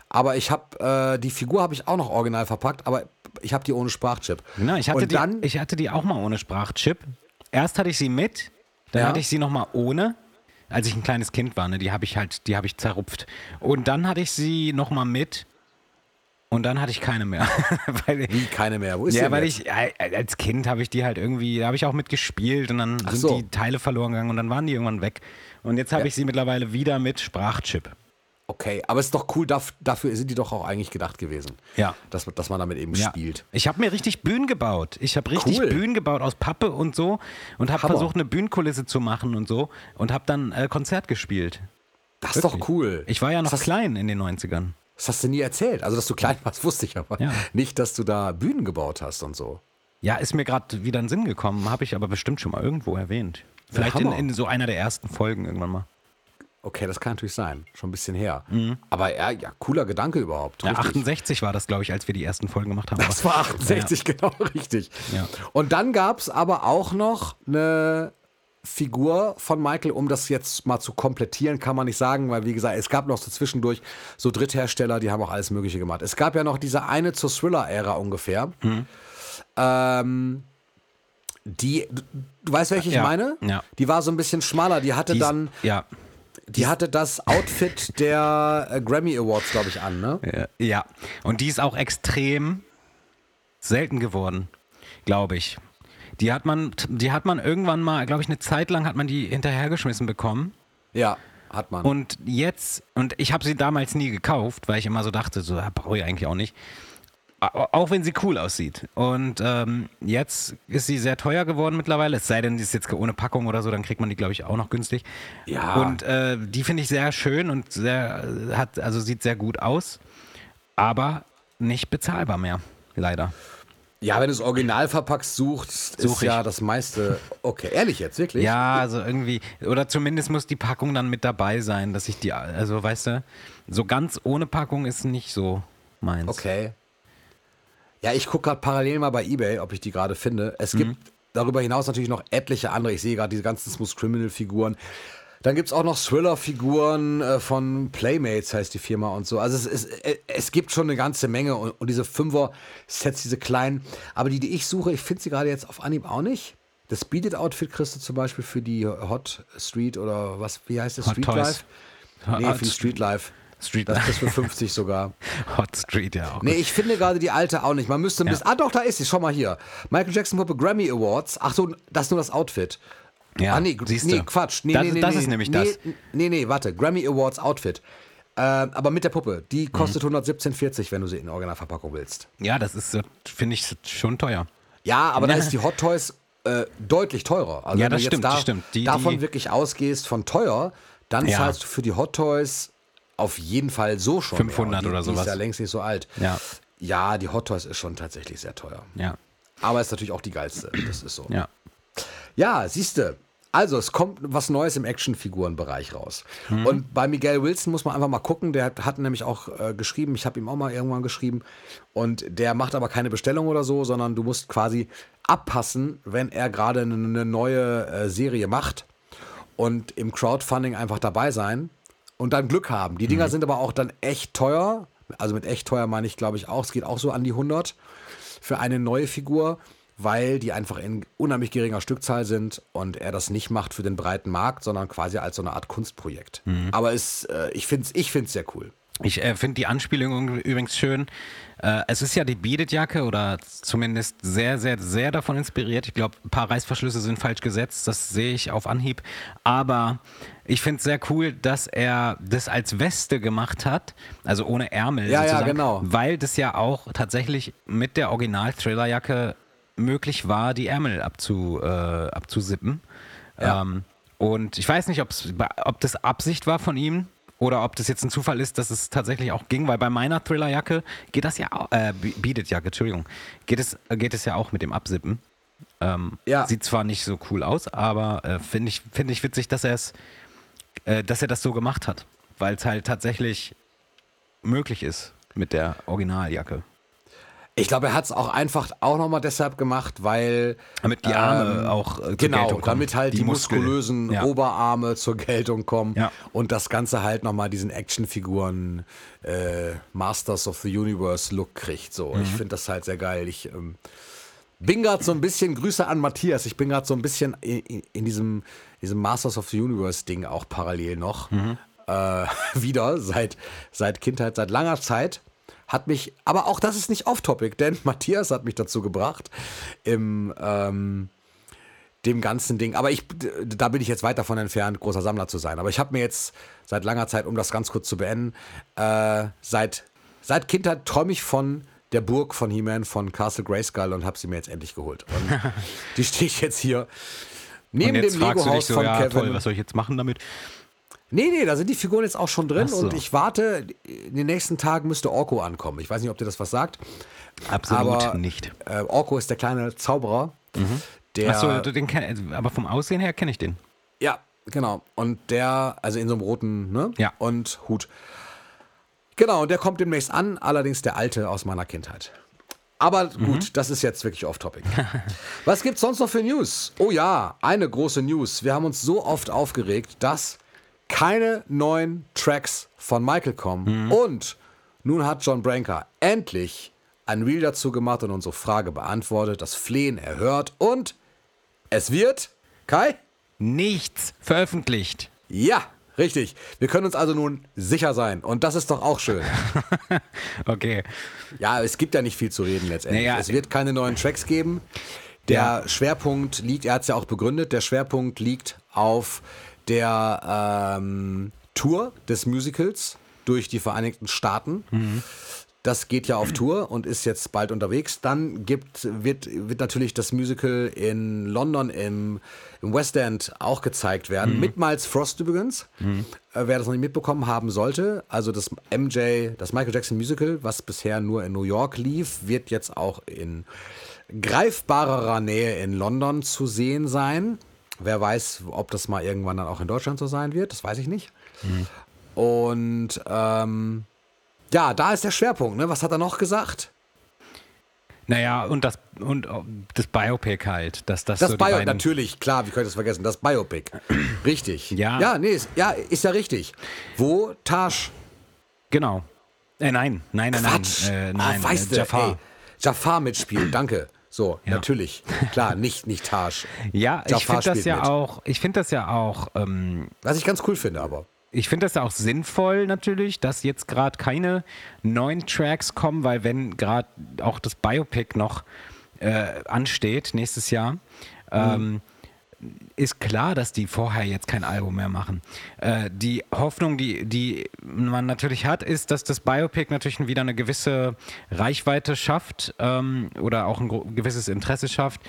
Aber ich habe äh, die Figur habe ich auch noch original verpackt, aber ich habe die ohne Sprachchip. Genau, ich hatte, Und die, dann, ich hatte die auch mal ohne Sprachchip. Erst hatte ich sie mit, dann Ja. hatte ich sie nochmal ohne, als ich ein kleines Kind war. Ne? Die habe ich halt, die habe ich zerrupft. Und dann hatte ich sie nochmal mit und dann hatte ich keine mehr. weil, wie keine mehr. Wo ist ja, weil jetzt? ich, äh, als Kind habe ich die halt irgendwie, da habe ich auch mitgespielt und dann sind so. die Teile verloren gegangen und dann waren die irgendwann weg. Und jetzt habe Ja. ich sie mittlerweile wieder mit Sprachchip. Okay, aber es ist doch cool, daf- dafür sind die doch auch eigentlich gedacht gewesen. Ja. Dass, dass man damit eben Ja. spielt. Ich habe mir richtig Bühnen gebaut. Ich habe richtig Cool. Bühnen gebaut aus Pappe und so und habe versucht, eine Bühnenkulisse zu machen und so und habe dann äh, Konzert gespielt. Das ist doch Wirklich. cool. Ich war ja noch das klein in den 90ern. Das hast du nie erzählt. Also, dass du klein warst, wusste ich aber. Ja. Nicht, dass du da Bühnen gebaut hast und so. Ja, ist mir gerade wieder in den Sinn gekommen, habe ich aber bestimmt schon mal irgendwo erwähnt. Vielleicht in, in so einer der ersten Folgen irgendwann mal. Okay, das kann natürlich sein. Schon ein bisschen her. Aber ja, ja, cooler Gedanke überhaupt. Mhm. Ja, richtig. 68 war das, glaube ich, als wir die ersten Folgen gemacht haben. Das war 68, genau richtig. Ja. Und dann gab es aber auch noch eine Figur von Michael, um das jetzt mal zu komplettieren, kann man nicht sagen, weil wie gesagt, es gab noch so zwischendurch so Dritthersteller, die haben auch alles Mögliche gemacht. Es gab ja noch diese eine zur Thriller-Ära ungefähr. Mhm. Ähm, die, du, du weißt, welche ich Ja, meine? ja. Die war so ein bisschen schmaler. Die hatte Die dann, Ja, die hatte das Outfit der äh, Grammy Awards, glaube ich, an, ne? Ja, und die ist auch extrem selten geworden, glaube ich. Die hat man, die hat man irgendwann mal, glaube ich, eine Zeit lang hat man die hinterhergeschmissen bekommen. Ja, hat man. Und jetzt, und ich habe sie damals nie gekauft, weil ich immer so dachte, so brauche ich eigentlich auch nicht. Au- Auch wenn sie cool aussieht. Und ähm, jetzt ist sie sehr teuer geworden mittlerweile. Es sei denn, die ist jetzt ohne Packung oder so, dann kriegt man die, glaube ich, auch noch günstig. Ja. Und äh, die finde ich sehr schön und sehr, hat, also sieht sehr gut aus, aber nicht bezahlbar mehr, leider. Ja, wenn du es original verpackst suchst, ist Such ich. ja das meiste. Okay, ehrlich jetzt, wirklich? Ja, also irgendwie, oder zumindest muss die Packung dann mit dabei sein, dass ich die, also weißt du, so ganz ohne Packung ist nicht so meins. Okay. Ja, ich gucke gerade parallel mal bei Ebay, ob ich die gerade finde. Es gibt darüber hinaus natürlich noch etliche andere. Ich sehe gerade diese ganzen Smooth Criminal-Figuren. Dann gibt es auch noch Thriller-Figuren äh, von Playmates, heißt die Firma und so. Also es, es, äh, es gibt schon eine ganze Menge und, und diese Fünfer-Sets, diese kleinen. Aber die, die ich suche, ich finde sie gerade jetzt auf Anhieb auch nicht. Das Beaded Outfit kriegst du zum Beispiel für die Hot Street oder was, wie heißt das? Hot Street Toys. Life? Nee, für die Street Life. Street Das du für 50 sogar. Hot Street, ja. Auch Nee, gut. ich finde gerade die alte auch nicht. Man müsste ein bisschen. Ah, doch, da ist sie. Schau mal hier. Michael Jackson Puppe Grammy Awards. Ach so, das ist nur das Outfit. Ja, ah, nee, nee. Quatsch. Nee, Das- nee, nee, das nee, ist nämlich nee, das. Nee, nee, warte. Grammy Awards Outfit. Äh, aber mit der Puppe. Die kostet Mhm. 117,40, wenn du sie in Originalverpackung willst. Ja, das ist, finde ich, schon teuer. Ja, aber da ist die Hot Toys äh, deutlich teurer. Also Ja, wenn das du jetzt stimmt, da, das stimmt. Die- davon die- wirklich ausgehst von teuer, dann Ja. zahlst du für die Hot Toys auf jeden Fall so schon. 500 mehr. Und die, oder Die ist sowas. ja längst nicht so alt. Ja. Ja, die Hot Toys ist schon tatsächlich sehr teuer. Ja, Aber ist natürlich auch die geilste. Das ist so. ja. Ja, siehste. Also, es kommt was Neues im Actionfigurenbereich raus. Mhm. Und bei Miguel Wilson muss man einfach mal gucken. Der hat, hat nämlich auch äh, geschrieben, ich habe ihm auch mal irgendwann geschrieben. Und der macht aber keine Bestellung oder so, sondern du musst quasi abpassen, wenn er gerade eine, eine neue äh, Serie macht und im Crowdfunding einfach dabei sein und dann Glück haben. Die Mhm. Dinger sind aber auch dann echt teuer. Also mit echt teuer meine ich, glaube ich, auch. Es geht auch so an die 100 für eine neue Figur, weil die einfach in unheimlich geringer Stückzahl sind und er das nicht macht für den breiten Markt, sondern quasi als so eine Art Kunstprojekt. Mhm. Aber es, äh, ich finde es ich find's sehr cool. Ich äh, finde die Anspielung übrigens schön. Äh, es ist ja die Beaded-Jacke oder zumindest sehr, sehr, sehr davon inspiriert. Ich glaube, ein paar Reißverschlüsse sind falsch gesetzt, das sehe ich auf Anhieb. Aber ich finde es sehr cool, dass er das als Weste gemacht hat, also ohne Ärmel. Ja, ja, sozusagen, genau. Weil das ja auch tatsächlich mit der Original-Thriller-Jacke möglich war, die Ärmel abzu, äh, abzusippen. Ja. Ähm, und ich weiß nicht, ob das Absicht war von ihm oder ob das jetzt ein Zufall ist, dass es tatsächlich auch ging, weil bei meiner Thriller-Jacke geht das ja auch, äh, Be- Beaded-Jacke, Entschuldigung, geht es, geht es ja auch mit dem Absippen. Ähm, Ja. Sieht zwar nicht so cool aus, aber äh, finde ich, find ich witzig, dass er es, äh, dass er das so gemacht hat, weil es halt tatsächlich möglich ist mit der Originaljacke. Ich glaube, er hat es auch einfach auch nochmal deshalb gemacht, weil Damit die Arme auch äh, zur genau, Geltung kommen. damit halt die, Muskel- muskulösen ja. Oberarme zur Geltung kommen Ja. und das Ganze halt nochmal diesen Actionfiguren äh, Masters of the Universe Look kriegt. So, Mhm. ich finde das halt sehr geil. Ich ähm, bin gerade so ein bisschen Grüße an Matthias. Ich bin gerade so ein bisschen in, in, in diesem, diesem Masters of the Universe Ding auch parallel noch Mhm. äh, wieder seit seit Kindheit, seit langer Zeit. Hat mich, aber auch das ist nicht off-topic, denn Matthias hat mich dazu gebracht, im ähm, dem ganzen Ding. Aber ich, da bin ich jetzt weit davon entfernt, großer Sammler zu sein. Aber ich habe mir jetzt seit langer Zeit, um das ganz kurz zu beenden, äh, seit, seit Kindheit träume ich von der Burg von He-Man von Castle Grayskull und habe sie mir jetzt endlich geholt. Und die steht jetzt hier neben dem Lego-Haus so, von ja Kevin. toll, was soll ich jetzt machen damit? Nee, nee, da sind die Figuren jetzt auch schon drin so. und ich warte, in den nächsten Tagen müsste Orko ankommen. Ich weiß nicht, ob dir das was sagt. Absolut aber, nicht. Äh, Orko ist der kleine Zauberer, der... Achso, den kenn, aber vom Aussehen her kenne ich den. Ja, genau. Und der, also in so einem roten, ne? Ja. Und Hut. Genau, und der kommt demnächst an, allerdings der alte aus meiner Kindheit. Aber gut, das ist jetzt wirklich off-topic. Was gibt's sonst noch für News? Oh ja, eine große News. Wir haben uns so oft aufgeregt, dass keine neuen Tracks von Michael kommen. Und nun hat John Branker endlich ein Reel dazu gemacht und unsere Frage beantwortet, das Flehen erhört und es wird, Kai? Nichts veröffentlicht. Ja, richtig. Wir können uns also nun sicher sein. Und das ist doch auch schön. Okay. Ja, es gibt ja nicht viel zu reden letztendlich. Naja, es wird keine neuen Tracks geben. Der Schwerpunkt liegt, er hat es ja auch begründet, der Schwerpunkt liegt auf der ähm, Tour des Musicals durch die Vereinigten Staaten. Das geht ja auf Tour und ist jetzt bald unterwegs. Dann gibt, wird, wird natürlich das Musical in London im, im West End auch gezeigt werden. Mit Miles Frost übrigens. Äh, wer das noch nicht mitbekommen haben sollte. Also das MJ, das Michael Jackson Musical, was bisher nur in New York lief, wird jetzt auch in greifbarerer Nähe in London zu sehen sein. Wer weiß, ob das mal irgendwann dann auch in Deutschland so sein wird, das weiß ich nicht. Und ähm, ja, da ist der Schwerpunkt. Ne? Was hat er noch gesagt? Naja, und das, und oh, das Biopic halt. Dass das Das so die Bio, beiden- natürlich, klar, wie könnte ich das vergessen? Das Biopic. Richtig. Ja. Ja, nee, ist, ja, ist ja richtig. Wo Tash? Genau. Äh, nein, nein, nein, Quatsch. nein. Äh, Ah, nein, weißt äh, du, Jafar. ey, Jafar mitspielt, danke. So, Ja. natürlich. Klar, nicht, nicht Tash. Ja, ich finde das ja auch, ich finde das ja auch, ähm, Was ich ganz cool finde, aber. ich finde das ja auch sinnvoll natürlich, dass jetzt gerade keine neuen Tracks kommen, weil wenn gerade auch das Biopic noch äh, ansteht nächstes Jahr, ähm, ist klar, dass die vorher jetzt kein Album mehr machen. Äh, die Hoffnung, die, die man natürlich hat, ist, dass das Biopic natürlich wieder eine gewisse Reichweite schafft ähm, oder auch ein gewisses Interesse schafft,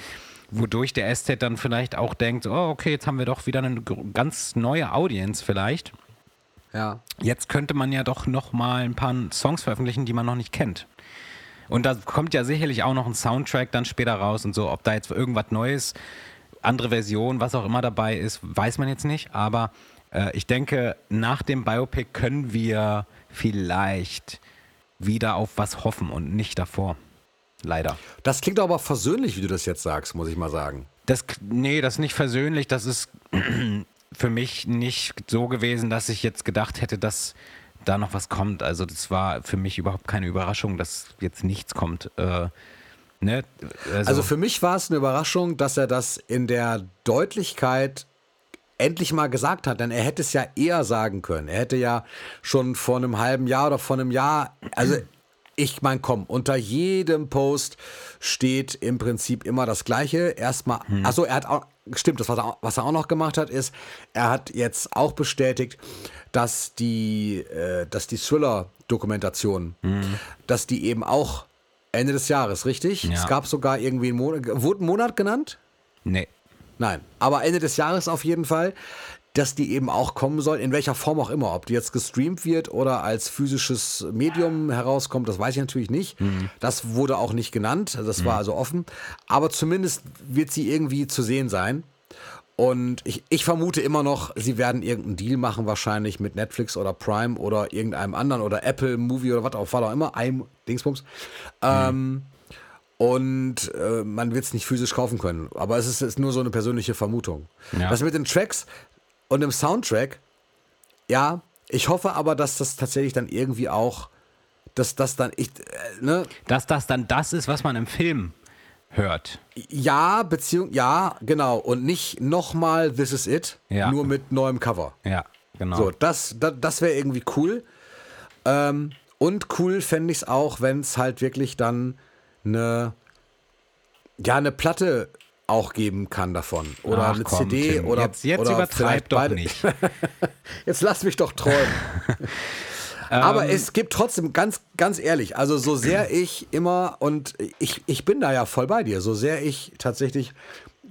wodurch der Estate dann vielleicht auch denkt, oh, okay, jetzt haben wir doch wieder eine ganz neue Audience vielleicht. Ja. Jetzt könnte man ja doch noch mal ein paar Songs veröffentlichen, die man noch nicht kennt. Und da kommt ja sicherlich auch noch ein Soundtrack dann später raus und so. Ob da jetzt irgendwas Neues, andere Version, was auch immer dabei ist, weiß man jetzt nicht. Aber äh, ich denke, nach dem Biopic können wir vielleicht wieder auf was hoffen und nicht davor. Leider. Das klingt aber versöhnlich, wie du das jetzt sagst, muss ich mal sagen. Das, nee, das ist nicht versöhnlich. Das ist für mich nicht so gewesen, dass ich jetzt gedacht hätte, dass da noch was kommt. Also das war für mich überhaupt keine Überraschung, dass jetzt nichts kommt. Äh, ne? Also für mich war es eine Überraschung, dass er das in der Deutlichkeit endlich mal gesagt hat, denn er hätte es ja eher sagen können. Er hätte ja schon vor einem halben Jahr oder vor einem Jahr, also ich meine, komm, unter jedem Post steht im Prinzip immer das Gleiche. Erstmal, achso, er hat auch, stimmt, das, was er, auch- was er auch noch gemacht hat, ist, er hat jetzt auch bestätigt, dass die, äh, dass die Thriller-Dokumentation, dass die eben auch Ende des Jahres, richtig? Ja. Es gab sogar irgendwie einen Monat, wurde ein Monat genannt? nee. Nein, aber Ende des Jahres auf jeden Fall, dass die eben auch kommen soll, in welcher Form auch immer. Ob die jetzt gestreamt wird oder als physisches Medium herauskommt, das weiß ich natürlich nicht. Das wurde auch nicht genannt, das war also offen. Aber zumindest wird sie irgendwie zu sehen sein. Und ich, ich vermute immer noch, sie werden irgendeinen Deal machen, wahrscheinlich mit Netflix oder Prime oder irgendeinem anderen oder Apple Movie oder was auch, was auch immer, einem Dingsbums. Ähm, und äh, man wird es nicht physisch kaufen können. Aber es ist, ist nur so eine persönliche Vermutung. Ja. Das mit den Tracks und dem Soundtrack, ja, ich hoffe aber, dass das tatsächlich dann irgendwie auch, dass das dann, ich, äh, ne, Dass das dann das ist, was man im Film hört. ja, Beziehung, ja, genau. Und nicht nochmal This Is It, Ja. nur mit neuem Cover. Ja, genau. So, das, das, das wäre irgendwie cool. Ähm, und cool fände ich es auch, wenn es halt wirklich dann eine, ja, eine Platte auch geben kann davon. Oder Ach eine komm, CD Tim, oder. Jetzt, jetzt oder übertreib doch beide. nicht. Jetzt lass mich doch träumen. Aber es gibt trotzdem, ganz, ganz ehrlich, also so sehr ich immer, und ich, ich bin da ja voll bei dir, so sehr ich tatsächlich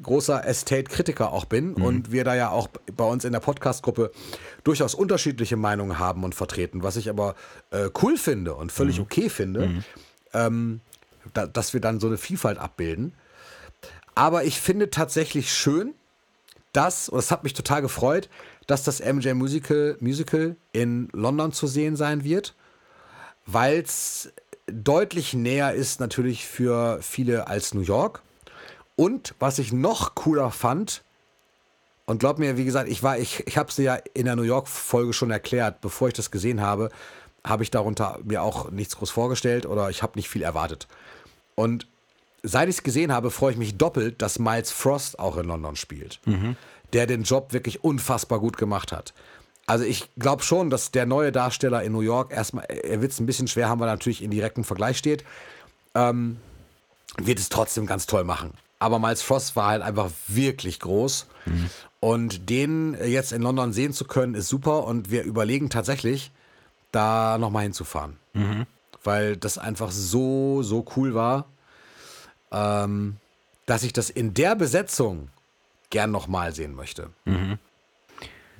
großer Estate-Kritiker auch bin und wir da ja auch bei uns in der Podcast-Gruppe durchaus unterschiedliche Meinungen haben und vertreten, was ich aber äh, cool finde und völlig okay finde, ähm, da, dass wir dann so eine Vielfalt abbilden. Aber ich finde tatsächlich schön, dass, und das hat mich total gefreut, dass das MJ Musical, Musical in London zu sehen sein wird, weil es deutlich näher ist natürlich für viele als New York. Und was ich noch cooler fand, und glaub mir, wie gesagt, ich war, ich, ich habe es ja in der New York-Folge schon erklärt, bevor ich das gesehen habe, habe ich darunter mir auch nichts groß vorgestellt oder ich habe nicht viel erwartet. Und seit ich es gesehen habe, freue ich mich doppelt, dass Miles Frost auch in London spielt, der den Job wirklich unfassbar gut gemacht hat. Also ich glaube schon, dass der neue Darsteller in New York erstmal, er wird es ein bisschen schwer haben, weil er natürlich in direktem Vergleich steht, ähm, wird es trotzdem ganz toll machen. Aber Miles Frost war halt einfach wirklich groß. Und den jetzt in London sehen zu können, ist super. Und wir überlegen tatsächlich, da nochmal hinzufahren. Weil das einfach so, so cool war, ähm, dass ich das in der Besetzung gern nochmal sehen möchte.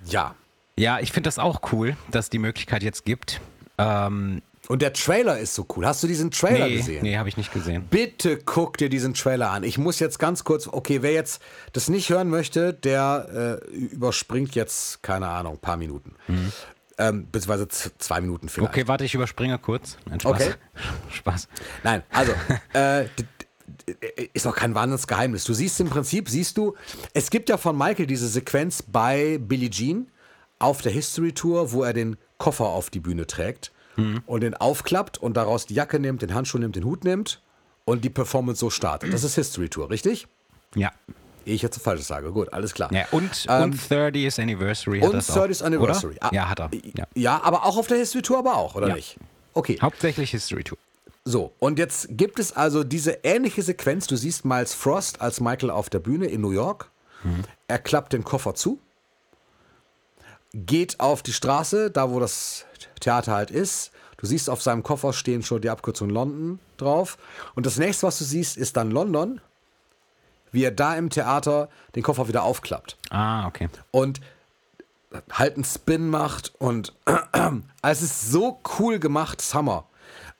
Ja. Ja, ich finde das auch cool, dass die Möglichkeit jetzt gibt. Ähm, Und der Trailer ist so cool. Hast du diesen Trailer nee, gesehen? nee, habe ich nicht gesehen. Bitte guck dir diesen Trailer an. Ich muss jetzt ganz kurz, okay, wer jetzt das nicht hören möchte, der äh, überspringt jetzt, keine Ahnung, ein paar Minuten. Ähm, beziehungsweise zwei Minuten vielleicht. Okay, warte, ich überspringe kurz. Nein, Spaß. Okay. Spaß. Nein, also, äh, ist auch kein Wahnsinnsgeheimnis. Du siehst im Prinzip, siehst du, es gibt ja von Michael diese Sequenz bei Billie Jean auf der History Tour, wo er den Koffer auf die Bühne trägt und den aufklappt und daraus die Jacke nimmt, den Handschuh nimmt, den Hut nimmt und die Performance so startet. Das ist History Tour, richtig? Ja. Ehe ich jetzt Falsches sage. Gut, alles klar. ja und, Ähm, und 30th Anniversary hat und das 30th auch, Anniversary. Oder? Ah, Ja, hat er. Ja. Ja, aber auch auf der History Tour aber auch, oder Ja. nicht? Okay. Hauptsächlich History Tour. So, und jetzt gibt es also diese ähnliche Sequenz. Du siehst Miles Frost als Michael auf der Bühne in New York. Er klappt den Koffer zu, geht auf die Straße, da wo das Theater halt ist. Du siehst, auf seinem Koffer stehen schon die Abkürzung London drauf. Und das nächste, was du siehst, ist dann London, wie er da im Theater den Koffer wieder aufklappt Ah, okay. und halt einen Spin macht und es ist so cool gemacht, Summer.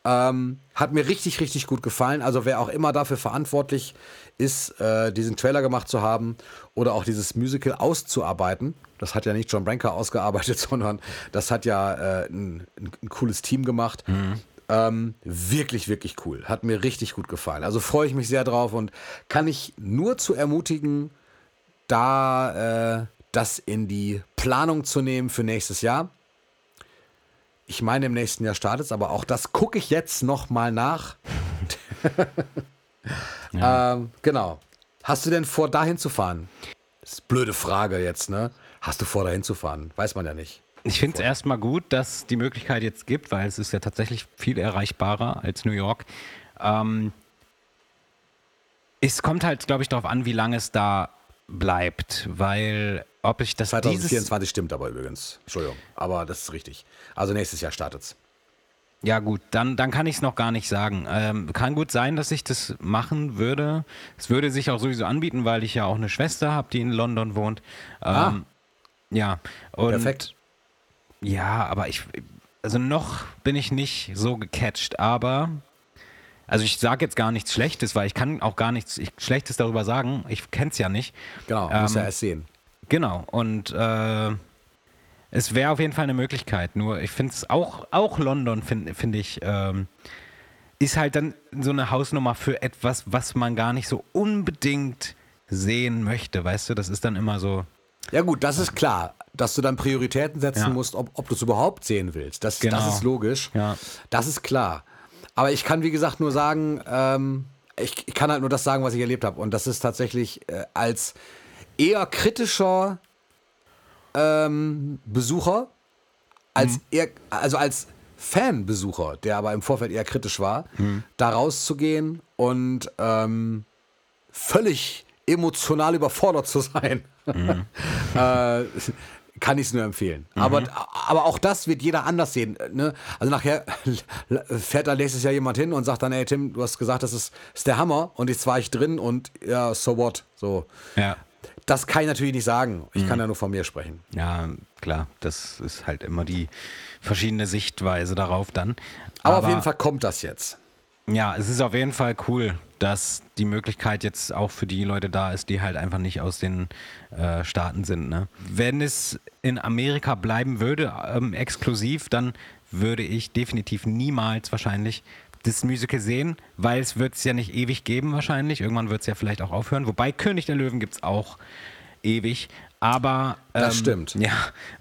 Ähm, hat mir richtig, richtig gut gefallen. Also wer auch immer dafür verantwortlich ist, äh, diesen Trailer gemacht zu haben oder auch dieses Musical auszuarbeiten, das hat ja nicht John Branker ausgearbeitet, sondern das hat ja äh, ein, ein, cooles Team gemacht. Ähm, wirklich, wirklich cool. Hat mir richtig gut gefallen. Also freue ich mich sehr drauf und kann ich nur zu ermutigen, da äh, das in die Planung zu nehmen für nächstes Jahr. Ich meine, im nächsten Jahr startet es, aber auch das gucke ich jetzt noch mal nach. ähm, genau. Hast du denn vor, dahin zu fahren? Das ist eine blöde Frage jetzt, ne? Hast du vor, dahin zu fahren? Weiß man ja nicht. Ich finde es erstmal gut, dass die Möglichkeit jetzt gibt, weil es ist ja tatsächlich viel erreichbarer als New York. Ähm, es kommt halt, glaube ich, darauf an, wie lange es da bleibt, weil ob ich das dieses 2024 stimmt aber übrigens. Entschuldigung. Aber das ist richtig. Also nächstes Jahr startet's. Ja gut, dann, dann kann ich es noch gar nicht sagen. Ähm, kann gut sein, dass ich das machen würde. Es würde sich auch sowieso anbieten, weil ich ja auch eine Schwester habe, die in London wohnt. Ähm, Ah. Ja. Und Perfekt. Ja, aber ich, also noch bin ich nicht so gecatcht, aber, also ich sage jetzt gar nichts Schlechtes, weil ich kann auch gar nichts ich, Schlechtes darüber sagen. Ich kenne es ja nicht. Genau, muss Ähm, ja erst sehen. Genau, und äh, es wäre auf jeden Fall eine Möglichkeit. Nur ich finde es auch, auch London, finde find ich, ähm, ist halt dann so eine Hausnummer für etwas, was man gar nicht so unbedingt sehen möchte. Weißt du, das ist dann immer so. Ja gut, das ist klar, dass du dann Prioritäten setzen Ja. musst, ob, ob du es überhaupt sehen willst. Das, Genau. das ist logisch. Ja. Das ist klar. Aber ich kann, wie gesagt, nur sagen, ähm, ich, ich kann halt nur das sagen, was ich erlebt habe. Und das ist tatsächlich äh, als eher kritischer ähm, Besucher, als eher, also als Fanbesucher, der aber im Vorfeld eher kritisch war, da rauszugehen und ähm, völlig emotional überfordert zu sein. äh, kann ich es nur empfehlen. Aber, aber auch das wird jeder anders sehen. Ne? Also nachher fährt da nächstes Jahr jemand hin und sagt dann, ey Tim, du hast gesagt, das ist, ist der Hammer und jetzt war ich drin und ja, so what? So. Ja. Das kann ich natürlich nicht sagen. Ich kann ja nur von mir sprechen. Ja, klar, das ist halt immer die verschiedene Sichtweise darauf dann. Aber, auf jeden Fall kommt das jetzt. Ja, es ist auf jeden Fall cool, dass die Möglichkeit jetzt auch für die Leute da ist, die halt einfach nicht aus den äh, Staaten sind. Ne? Wenn es in Amerika bleiben würde, ähm, exklusiv, dann würde ich definitiv niemals wahrscheinlich das Musical sehen, weil es wird es ja nicht ewig geben wahrscheinlich. Irgendwann wird es ja vielleicht auch aufhören. Wobei König der Löwen gibt es auch ewig. Aber Das ähm, stimmt. Ja,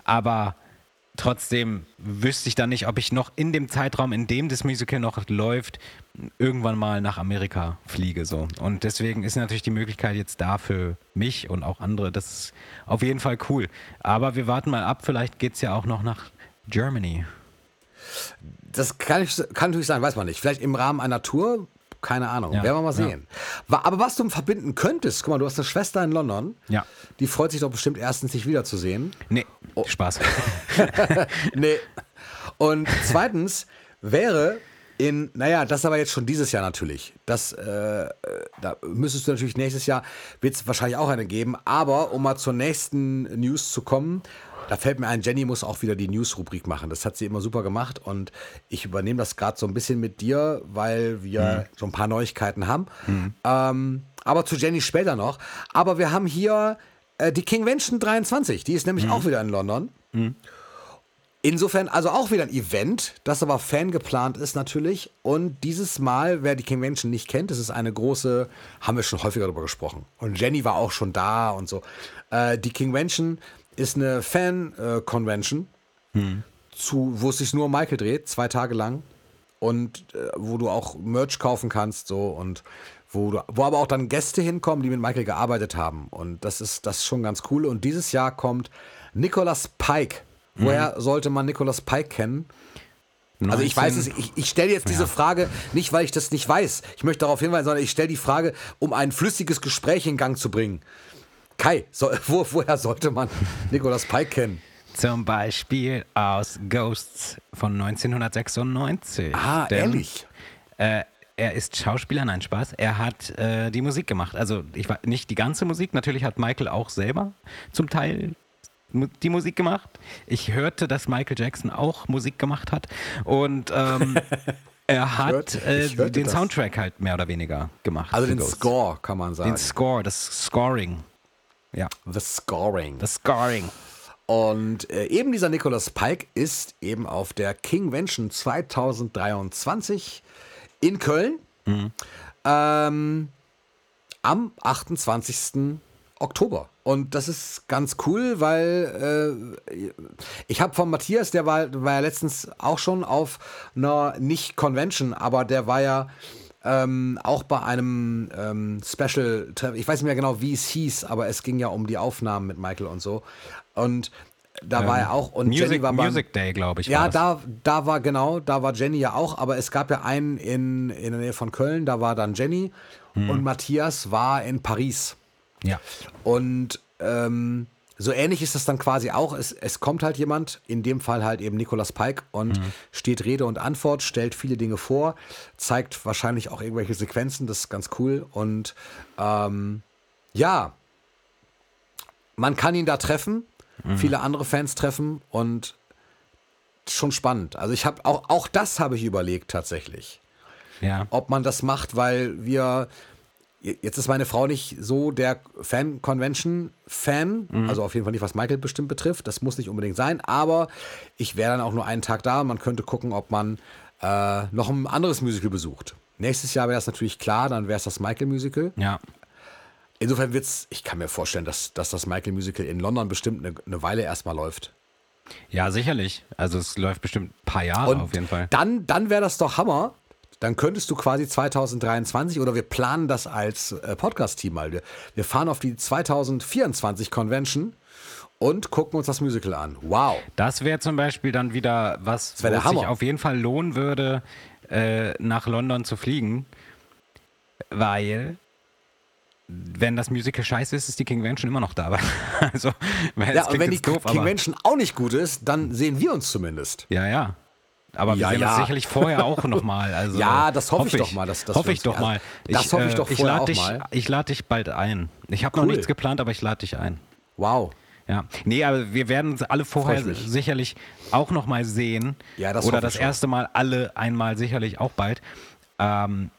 aber trotzdem wüsste ich dann nicht, ob ich noch in dem Zeitraum, in dem das Musical noch läuft, irgendwann mal nach Amerika fliege. So. Und deswegen ist natürlich die Möglichkeit jetzt da für mich und auch andere. Das ist auf jeden Fall cool. Aber wir warten mal ab, vielleicht geht es ja auch noch nach Germany. Das kann, ich, kann natürlich sein, weiß man nicht. Vielleicht im Rahmen einer Tour, keine Ahnung. Ja, Werden wir mal ja. sehen. Wa- Aber was du verbinden könntest, guck mal, du hast eine Schwester in London. Ja. Die freut sich doch bestimmt erstens, dich wiederzusehen. Nee, Spaß. Nee. Und zweitens wäre in, naja, das aber jetzt schon dieses Jahr natürlich. Das, äh, da müsstest du natürlich nächstes Jahr, wird es wahrscheinlich auch eine geben. Aber um mal zur nächsten News zu kommen, da fällt mir ein, Jenny muss auch wieder die News-Rubrik machen. Das hat sie immer super gemacht und ich übernehme das gerade so ein bisschen mit dir, weil wir so ein paar Neuigkeiten haben. Ähm, aber zu Jenny später noch. Aber wir haben hier äh, die Kingvention 23, die ist nämlich auch wieder in London. Insofern, also auch wieder ein Event, das aber fangeplant ist natürlich. Und dieses Mal, wer die Convention nicht kennt, das ist eine große, haben wir schon häufiger darüber gesprochen. Und Jenny war auch schon da und so. Äh, die Convention ist eine Fan-Convention, zu, wo es sich nur um Michael dreht, zwei Tage lang. Und äh, wo du auch Merch kaufen kannst, so und wo, du, wo aber auch dann Gäste hinkommen, die mit Michael gearbeitet haben. Und das ist, das ist schon ganz cool. Und dieses Jahr kommt Nicholas Pike. Woher sollte man Nicholas Pike kennen? Also ich weiß es, 19 ich, ich stelle jetzt diese Frage nicht, weil ich das nicht weiß. Ich möchte darauf hinweisen, sondern ich stelle die Frage, um ein flüssiges Gespräch in Gang zu bringen. Kai, so, wo, woher sollte man Nicholas Pike kennen? Zum Beispiel aus Ghosts von 1996. Ah, Denn, ehrlich? Äh, er ist Schauspieler, nein, Spaß. Er hat äh, die Musik gemacht. Also ich war nicht die ganze Musik. Natürlich hat Michael auch selber zum Teil die Musik gemacht. Ich hörte, dass Michael Jackson auch Musik gemacht hat. Und ähm, er hat hörte- äh, den das. Soundtrack halt mehr oder weniger gemacht. Also den Ghosts. Score, kann man sagen. Den Score, das Scoring. Ja, The Scoring. das Scoring. Und äh, eben dieser Nicholas Pike ist eben auf der Kingvention 2023 in Köln ähm, am 28. Oktober. Und das ist ganz cool, weil äh, ich habe von Matthias, der war, war ja letztens auch schon auf einer nicht-Convention, aber der war ja ähm, auch bei einem ähm, Special, ich weiß nicht mehr genau, wie es hieß, aber es ging ja um die Aufnahmen mit Michael und so. Und da war er auch und Music, Jenny war beim- Music Day, glaube ich. ja, da, da war genau, da war Jenny ja auch, aber es gab ja einen in, in der Nähe von Köln, da war dann Jenny und Matthias war in Paris. Ja. Und ähm, so ähnlich ist das dann quasi auch. Es, es kommt halt jemand, in dem Fall halt eben Nicolas Pike, und steht Rede und Antwort, stellt viele Dinge vor, zeigt wahrscheinlich auch irgendwelche Sequenzen, das ist ganz cool. Und ähm, ja, man kann ihn da treffen, viele andere Fans treffen und schon spannend. Also ich habe auch, auch das habe ich überlegt tatsächlich Ja. ob man das macht, weil wir. Jetzt ist meine Frau nicht so der Fan-Convention-Fan, also auf jeden Fall nicht, was Michael bestimmt betrifft. Das muss nicht unbedingt sein, aber ich wäre dann auch nur einen Tag da. Man könnte gucken, ob man äh, noch ein anderes Musical besucht. Nächstes Jahr wäre das natürlich klar, dann wäre es das Michael-Musical. Ja. Insofern wird's, ich kann mir vorstellen, dass, dass das Michael-Musical in London bestimmt eine, eine Weile erstmal läuft. Ja, sicherlich. Also es läuft bestimmt ein paar Jahre Und auf jeden Fall. Dann, dann wäre das doch Hammer. Dann könntest du quasi 2023 oder wir planen das als äh, Podcast-Team mal. Wir, wir fahren auf die 2024 Convention und gucken uns das Musical an. Wow. Das wäre zum Beispiel dann wieder was, es sich Hammer. auf jeden Fall lohnen würde, äh, nach London zu fliegen, weil wenn das Musical scheiße ist, ist die Convention immer noch da. also, Ja, und wenn die doof, Convention auch nicht gut ist, dann sehen wir uns zumindest. ja, ja. Aber wir Ja, sehen ja. uns sicherlich vorher auch nochmal. Also, Ja, das hoffe ich doch mal, dass- dass hoffe wir ich doch mal. das hoffe ich doch ich vorher auch dich, mal. Ich lade dich bald ein. Ich habe noch Cool. nichts geplant, aber ich lade dich ein. Wow. Ja, nee, aber wir werden uns alle vorher ich sicherlich auch noch mal sehen. Ja, das Oder hoffe ich das erste Mal alle einmal sicherlich auch bald. Ähm,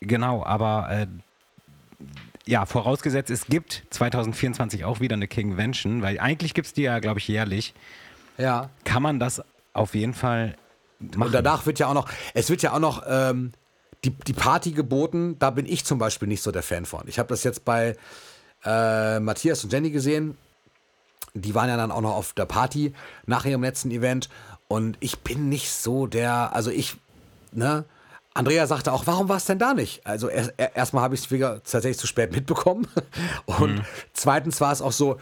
genau, aber äh, ja, vorausgesetzt, es gibt 2024 auch wieder eine Kingvention, weil eigentlich gibt es die ja, glaube ich, jährlich. Ja. Kann man das auf jeden Fall machen. Und danach wird ja auch noch, es wird ja auch noch ähm, die, die Party geboten. Da bin ich zum Beispiel nicht so der Fan von. Ich habe das jetzt bei äh, Matthias und Jenny gesehen. Die waren ja dann auch noch auf der Party nach ihrem letzten Event. Und ich bin nicht so der, also ich, ne? Andrea sagte auch, warum war es denn da nicht? Also erst, er- erstmal habe ich es wieder tatsächlich zu spät mitbekommen. Und zweitens war es auch so,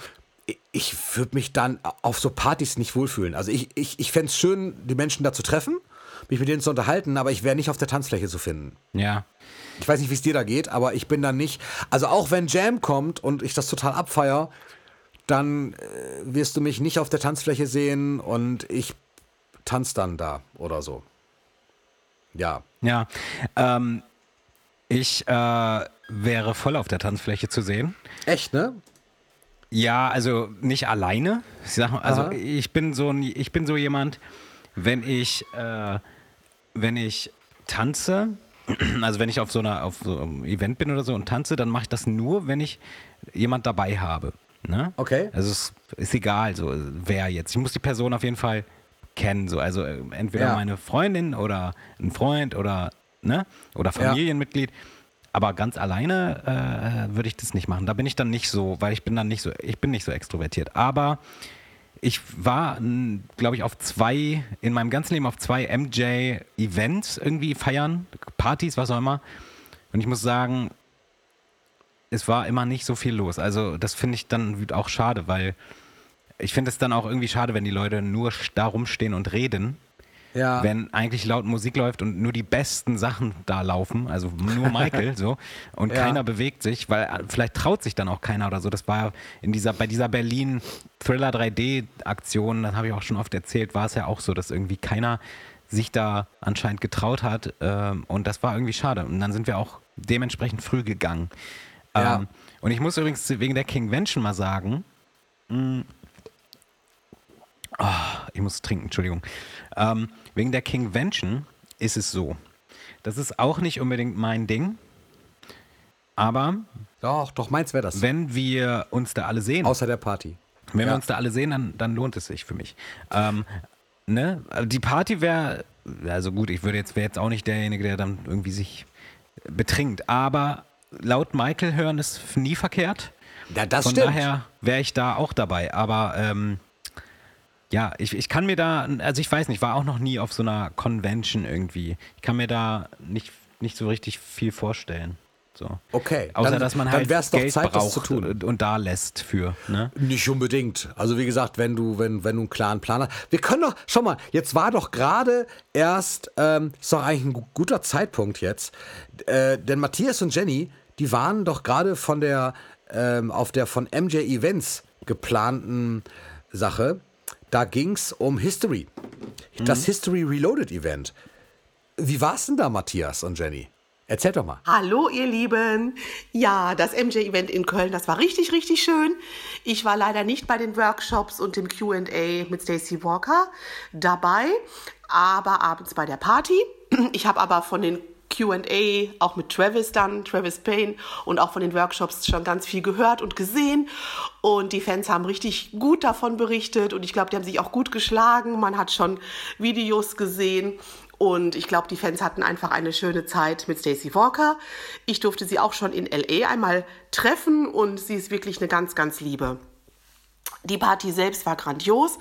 ich- würde mich dann auf so Partys nicht wohlfühlen. Also ich, ich, ich fände es schön, die Menschen da zu treffen, mich mit denen zu unterhalten, aber ich wäre nicht auf der Tanzfläche zu finden. ja, Ich weiß nicht, wie es dir da geht, aber ich bin dann nicht. Also auch wenn Jam kommt und ich das total abfeier, dann äh, wirst du mich nicht auf der Tanzfläche sehen und ich tanz dann da oder so. Ja. ja. Ähm, ich äh, wäre voll auf der Tanzfläche zu sehen. Echt, ne? Ja, also nicht alleine. Ich sag mal, also Aha. ich bin so ein, ich bin so jemand, wenn ich äh, wenn ich tanze, also wenn ich auf so einer auf so einem Event bin oder so und tanze, dann mache ich das nur, wenn ich jemand dabei habe. Ne? Okay. Also es ist egal, so wer jetzt. Ich muss die Person auf jeden Fall kenne. So. Also äh, entweder Ja. meine Freundin oder ein Freund oder, ne? oder Familienmitglied. Aber ganz alleine äh, würde ich das nicht machen. Da bin ich dann nicht so, weil ich bin dann nicht so, ich bin nicht so extrovertiert. Aber ich war, glaube ich, auf zwei, in meinem ganzen Leben auf zwei MJ-Events irgendwie feiern, Partys, was auch immer. Und ich muss sagen, es war immer nicht so viel los. Also das finde ich dann auch schade, weil ich finde es dann auch irgendwie schade, wenn die Leute nur da rumstehen und reden, Ja. wenn eigentlich laut Musik läuft und nur die besten Sachen da laufen, also nur Michael so und Ja. keiner bewegt sich, weil äh, vielleicht traut sich dann auch keiner oder so. Das war in dieser bei dieser Berlin Thriller 3D Aktion, das habe ich auch schon oft erzählt, war es ja auch so, dass irgendwie keiner sich da anscheinend getraut hat ähm, und das war irgendwie schade und dann sind wir auch dementsprechend früh gegangen. Ja. Ähm, und ich muss übrigens wegen der Kingvention mal sagen, ich muss trinken, Entschuldigung. Ähm, wegen der Kingvention ist es so. Das ist auch nicht unbedingt mein Ding. Aber Doch, doch, meins wäre das. wenn wir uns da alle sehen, Außer der Party. wenn wir ja. uns da alle sehen, dann, dann lohnt es sich für mich. Ähm, ne? Also Die Party wäre, also gut, ich würde jetzt, wäre jetzt auch nicht derjenige, der dann irgendwie sich betrinkt. Aber laut Michael hören ist nie verkehrt. Ja, das Von stimmt. daher wäre ich da auch dabei. Aber ähm, ja, ich, ich kann mir da, also ich weiß nicht, war auch noch nie auf so einer Convention irgendwie. Ich kann mir da nicht, nicht so richtig viel vorstellen. So. Okay, Außer dann- dass man dann halt wär's doch Geld Zeit, das braucht zu tun. Und, und da lässt für. Ne? Nicht unbedingt. Also wie gesagt, wenn du, wenn, wenn du einen klaren Plan hast. Wir können doch, schau mal, jetzt war doch gerade erst, ähm, ist doch eigentlich ein gu- guter Zeitpunkt jetzt. Äh, denn Matthias und Jenny, die waren doch gerade von der, ähm, auf der von MJ Events geplanten Sache. Da ging's um History. Das History Reloaded Event. Wie war's denn da, Matthias und Jenny? Erzähl doch mal. Hallo ihr Lieben. Ja, das MJ-Event in Köln, das war richtig, richtig schön. Ich war leider nicht bei den Workshops und dem Q&A mit Stacey Walker dabei, aber abends bei der Party. Ich habe aber von den Q&A auch mit Travis dann, Travis Payne und auch von den Workshops schon ganz viel gehört und gesehen und die Fans haben richtig gut davon berichtet und ich glaube, die haben sich auch gut geschlagen. Man hat schon Videos gesehen und ich glaube, die Fans hatten einfach eine schöne Zeit mit Stacey Walker. Ich durfte sie auch schon in LA einmal treffen und sie ist wirklich eine ganz, ganz liebe. Die Party selbst war grandios.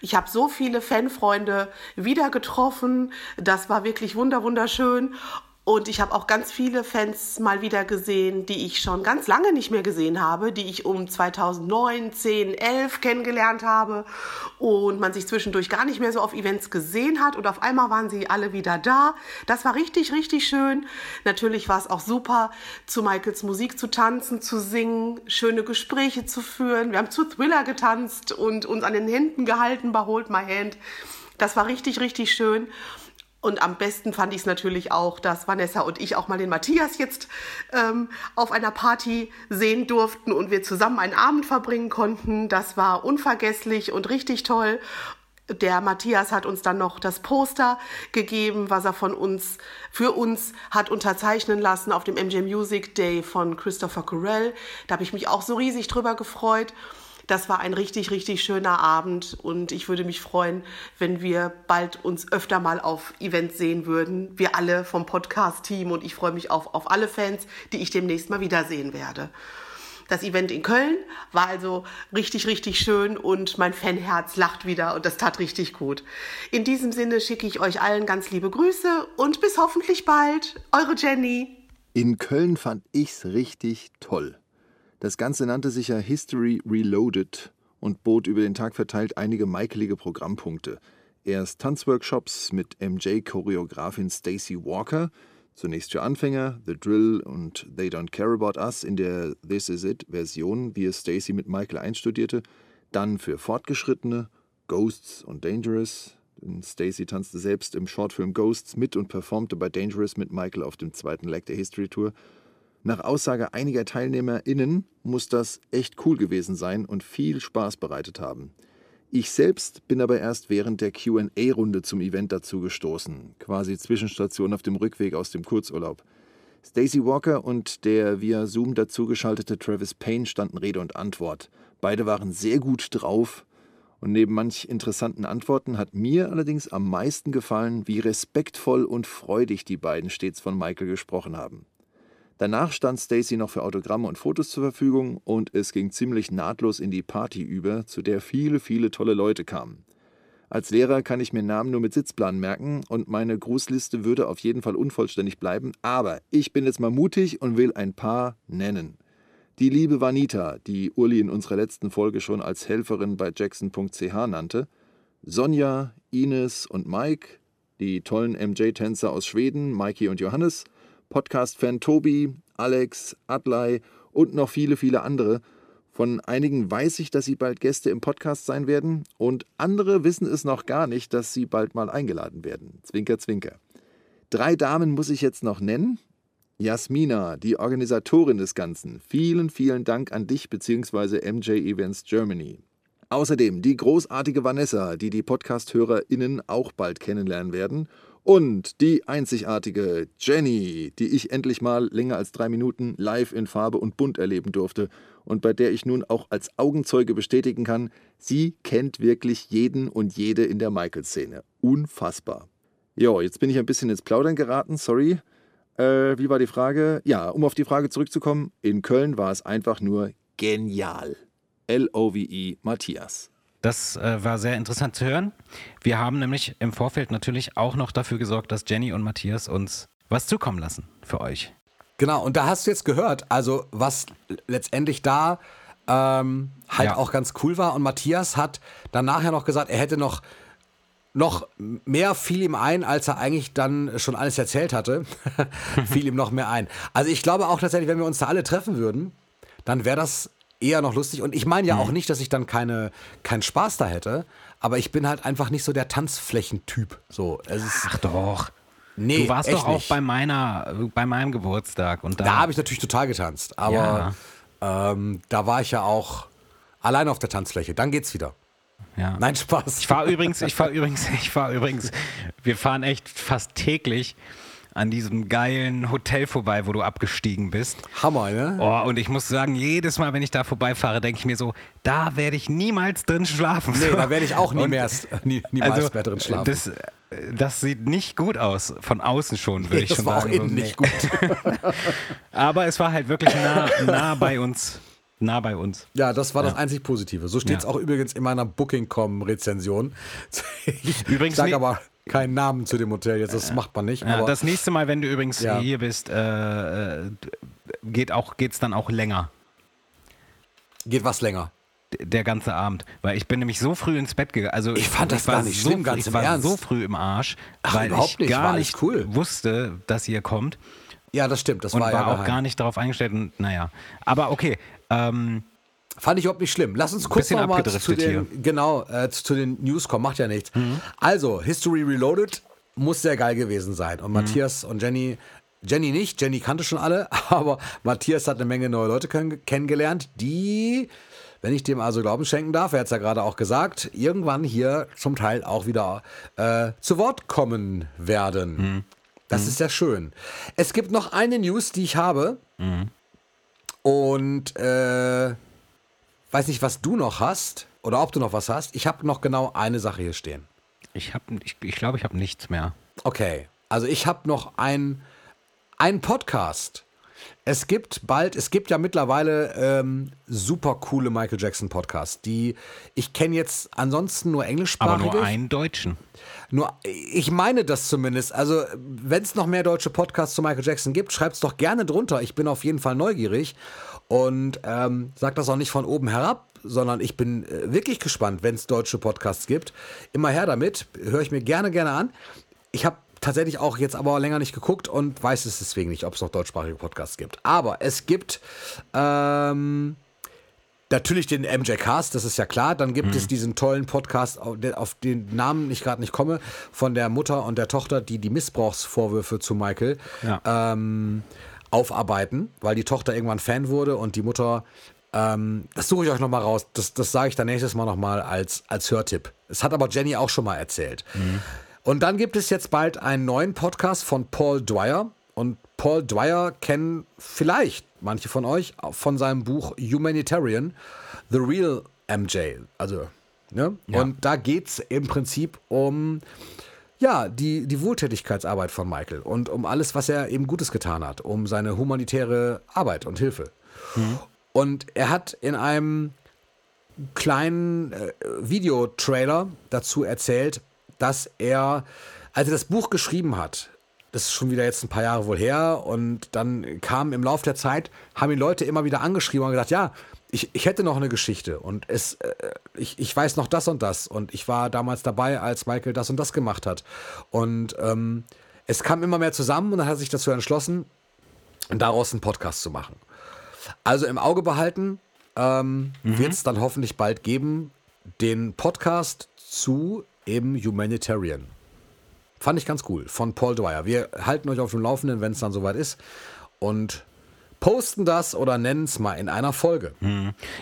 Ich habe so viele Fanfreunde wieder getroffen. Das war wirklich wunder wunderschön. Und ich habe auch ganz viele Fans mal wieder gesehen, die ich schon ganz lange nicht mehr gesehen habe, die ich um 2009, 10, 11 kennengelernt habe und man sich zwischendurch gar nicht mehr so auf Events gesehen hat und auf einmal waren sie alle wieder da. Das war richtig, richtig schön. Natürlich war es auch super, zu Michaels Musik zu tanzen, zu singen, schöne Gespräche zu führen. Wir haben zu Thriller getanzt und uns an den Händen gehalten bei Hold My Hand. Das war richtig, richtig schön. Und am besten fand ich es natürlich auch, dass Vanessa und ich auch mal den Matthias jetzt ähm, auf einer Party sehen durften und wir zusammen einen Abend verbringen konnten. Das war unvergesslich und richtig toll. Der Matthias hat uns dann noch das Poster gegeben, was er von uns, für uns hat unterzeichnen lassen auf dem MJ Music Day von Christopher Corell. Da habe ich mich auch so riesig drüber gefreut. Das war ein richtig, richtig schöner Abend und ich würde mich freuen, wenn wir bald uns öfter mal auf Events sehen würden. Wir alle vom Podcast-Team und ich freue mich auf, auf alle Fans, die ich demnächst mal wiedersehen werde. Das Event in Köln war also richtig, richtig schön und mein Fanherz lacht wieder und das tat richtig gut. In diesem Sinne schicke ich euch allen ganz liebe Grüße und bis hoffentlich bald. Eure Jenny. In Köln fand ich's richtig toll. Das Ganze nannte sich ja History Reloaded und bot über den Tag verteilt einige michaelige Programmpunkte. Erst Tanzworkshops mit MJ-Choreografin Stacey Walker, zunächst für Anfänger, The Drill und They Don't Care About Us in der This Is It Version, wie es Stacey mit Michael einstudierte, dann für Fortgeschrittene, Ghosts und Dangerous, denn Stacey tanzte selbst im Shortfilm Ghosts mit und performte bei Dangerous mit Michael auf dem zweiten Leg der History Tour. Nach Aussage einiger TeilnehmerInnen muss das echt cool gewesen sein und viel Spaß bereitet haben. Ich selbst bin aber erst während der QA-Runde zum Event dazu gestoßen, quasi Zwischenstation auf dem Rückweg aus dem Kurzurlaub. Stacey Walker und der via Zoom dazugeschaltete Travis Payne standen Rede und Antwort. Beide waren sehr gut drauf Und neben manch interessanten Antworten hat mir allerdings am meisten gefallen, wie respektvoll und freudig die beiden stets von Michael gesprochen haben. Danach stand Stacy noch für Autogramme und Fotos zur Verfügung und es ging ziemlich nahtlos in die Party über, zu der viele, viele tolle Leute kamen. Als Lehrer kann ich mir Namen nur mit Sitzplan merken und meine Grußliste würde auf jeden Fall unvollständig bleiben, aber ich bin jetzt mal mutig und will ein paar nennen. Die liebe Vanita, die Uli in unserer letzten Folge schon als Helferin bei Jackson.ch nannte, Sonja, Ines und Mike, die tollen MJ-Tänzer aus Schweden, Mikey und Johannes, Podcast-Fan Tobi, Alex, Adlai und noch viele, viele andere. Von einigen weiß ich, dass sie bald Gäste im Podcast sein werden und andere wissen es noch gar nicht, dass sie bald mal eingeladen werden. Zwinker, zwinker. Drei Damen muss ich jetzt noch nennen. Jasmina, die Organisatorin des Ganzen. Vielen, vielen Dank an dich bzw. MJ Events Germany. Außerdem die großartige Vanessa, die die Podcast-HörerInnen auch bald kennenlernen werden. Und die einzigartige Jenny, die ich endlich mal länger als drei Minuten live in Farbe und bunt erleben durfte und bei der ich nun auch als Augenzeuge bestätigen kann, sie kennt wirklich jeden und jede in der Michael-Szene. Unfassbar. Jo, jetzt bin ich ein bisschen ins Plaudern geraten, sorry. Äh, wie war die Frage? Ja, um auf die Frage zurückzukommen, in Köln war es einfach nur genial. L-O-V-E Matthias. Das äh, war sehr interessant zu hören. Wir haben nämlich im Vorfeld natürlich auch noch dafür gesorgt, dass Jenny und Matthias uns was zukommen lassen für euch. Genau, und da hast du jetzt gehört, also was letztendlich da ähm, halt Ja. auch ganz cool war. Und Matthias hat dann nachher noch gesagt, er hätte noch, noch mehr fiel ihm ein, als er eigentlich dann schon alles erzählt hatte. fiel ihm noch mehr ein. Also ich glaube auch tatsächlich, wenn wir uns da alle treffen würden, dann wäre das eher noch lustig. Und ich meine ja auch nicht, dass ich dann keine, keinen Spaß da hätte, aber ich bin halt einfach nicht so der Tanzflächentyp. So, es ist, Ach doch. nee, du warst doch auch nicht. bei meiner, bei meinem Geburtstag und da, Da habe ich natürlich total getanzt, aber ähm, da war ich ja auch allein auf der Tanzfläche. Dann geht's wieder. ja. Nein, Spaß. Ich fahre übrigens, ich fahre übrigens, ich fahre übrigens, wir fahren echt fast täglich an diesem geilen Hotel vorbei, wo du abgestiegen bist. Hammer, ne? Oh, und ich muss sagen, jedes Mal, wenn ich da vorbeifahre, denke ich mir so, da werde ich niemals drin schlafen. Nee, da werde ich auch nie Und- mehr, nie, niemals also, mehr drin schlafen. Das, das sieht nicht gut aus, von außen schon, würde ich das schon war auch sagen. innen So, nicht nee. gut. Aber es war halt wirklich nah, nah bei uns. Nah bei uns. Ja, das war das einzig Positive. So steht es Ja. auch übrigens in meiner Booking.com-Rezension. Ich Übrigens sage nie- aber keinen Namen zu dem Hotel jetzt, das macht man nicht. Ja, aber das nächste Mal, wenn du übrigens Ja. hier bist, äh, äh, geht auch, geht's dann auch länger. geht was länger. Der ganze Abend. Weil ich bin nämlich so früh ins Bett gegangen. Also Ich fand das war gar nicht so, schlimm, ganz Ich war Ernst. so früh im Arsch, Ach, weil überhaupt ich nicht, gar nicht cool. wusste, dass ihr kommt. Ja, das stimmt. Das Und war, war, ja auch geheim. gar nicht darauf eingestellt. Und, naja. Aber okay. Ähm, Fand ich überhaupt nicht schlimm. Lass uns kurz noch mal zu den, genau, äh, zu, den News kommen, macht ja nichts. Also, History Reloaded muss sehr geil gewesen sein. Und Matthias und Jenny, Jenny nicht, Jenny kannte schon alle, aber Matthias hat eine Menge neue Leute kenn kennengelernt, die, wenn ich dem also Glauben schenken darf, er hat es ja gerade auch gesagt, irgendwann hier zum Teil auch wieder äh, zu Wort kommen werden. Das ist ja schön. Es gibt noch eine News, die ich habe. Und äh, weiß nicht, was du noch hast oder ob du noch was hast. Ich habe noch genau eine Sache hier stehen. ich habe, ich, ich glaube, ich habe nichts mehr. Okay, also ich habe noch ein, ein Podcast. Es gibt bald, es gibt ja mittlerweile ähm, super coole Michael Jackson Podcasts, die ich kenne jetzt ansonsten nur Aber englischsprachige. nur einen Deutschen. Nur, ich meine das zumindest. Also, wenn es noch mehr deutsche Podcasts zu Michael Jackson gibt, schreibt es doch gerne drunter. Ich bin auf jeden Fall neugierig und ähm, sag das auch nicht von oben herab, sondern ich bin äh, wirklich gespannt, wenn es deutsche Podcasts gibt. Immer her damit, höre ich mir gerne, gerne an. Ich habe tatsächlich auch jetzt aber länger nicht geguckt und weiß es deswegen nicht, ob es noch deutschsprachige Podcasts gibt. Aber es gibt ähm, Natürlich den MJ Cast, das ist ja klar. Dann gibt es diesen tollen Podcast, auf den- auf den Namen ich gerade nicht komme, von der Mutter und der Tochter, die die Missbrauchsvorwürfe zu Michael Ja. ähm, aufarbeiten, weil die Tochter irgendwann Fan wurde und die Mutter, ähm, das suche ich euch nochmal raus, das, das sage ich dann nächstes Mal nochmal als, als Hörtipp. Das hat aber Jenny auch schon mal erzählt. Und dann gibt es jetzt bald einen neuen Podcast von Paul Dwyer. Und Paul Dwyer kennen vielleicht manche von euch von seinem Buch Humanitarian, The Real MJ. Also Ne? Ja. Und da geht es im Prinzip um ja, die, die Wohltätigkeitsarbeit von Michael und um alles, was er eben Gutes getan hat, um seine humanitäre Arbeit und Hilfe. Und er hat in einem kleinen äh, Videotrailer dazu erzählt, dass er, als er das Buch geschrieben hat, das ist schon wieder jetzt ein paar Jahre wohl her, und dann kam im Laufe der Zeit, haben ihn Leute immer wieder angeschrieben und gesagt, ja, ich, ich hätte noch eine Geschichte und es, äh, ich, ich weiß noch das und das und ich war damals dabei, als Michael das und das gemacht hat. Und ähm, es kam immer mehr zusammen und dann hat er sich dazu entschlossen, daraus einen Podcast zu machen. Also im Auge behalten ähm, wird es dann hoffentlich bald geben, den Podcast zu eben Humanitarian. Fand ich ganz cool, von Paul Dwyer. Wir halten euch auf dem Laufenden, wenn es dann soweit ist. Und posten das oder nennen es mal in einer Folge.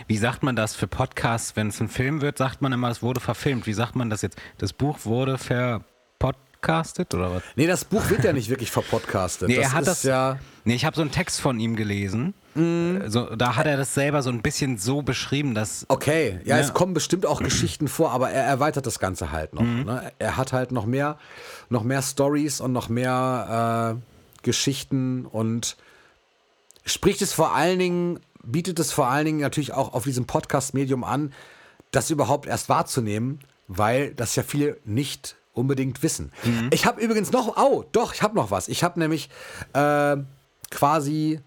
Wie sagt man das für Podcasts, wenn es ein Film wird, sagt man immer, es wurde verfilmt. Wie sagt man das jetzt? Das Buch wurde verpodcastet oder was? Nee, das Buch wird ja nicht wirklich verpodcastet. Nee, das er hat ist das. ja. Nee, ich habe so einen Text von ihm gelesen. So, da hat er das selber so ein bisschen so beschrieben, dass. Okay, ja, Ja. es kommen bestimmt auch Geschichten vor, aber er erweitert das Ganze halt noch. Mhm. Ne? Er hat halt noch mehr, noch mehr Stories und noch mehr äh, Geschichten und spricht es vor allen Dingen, bietet es vor allen Dingen natürlich auch auf diesem Podcast-Medium an, das überhaupt erst wahrzunehmen, weil das ja viele nicht unbedingt wissen. Mhm. Ich habe übrigens noch, oh, doch, ich habe noch was. Ich habe nämlich äh, quasi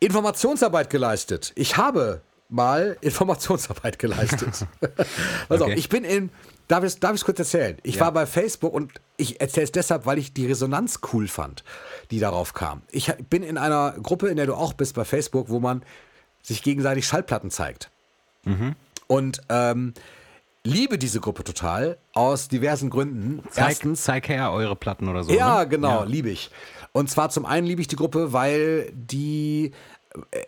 Informationsarbeit geleistet. Ich habe mal Informationsarbeit geleistet. Pass auf, Okay. ich bin in, darf ich es kurz erzählen? Ich Ja. war bei Facebook und ich erzähle es deshalb, weil ich die Resonanz cool fand, die darauf kam. Ich bin in einer Gruppe, in der du auch bist bei Facebook, wo man sich gegenseitig Schallplatten zeigt. Und ähm, liebe diese Gruppe total aus diversen Gründen. Zeig, Erstens, zeig her eure Platten oder so. ja, ne? genau, Ja. liebe ich. Und zwar zum einen liebe ich die Gruppe, weil die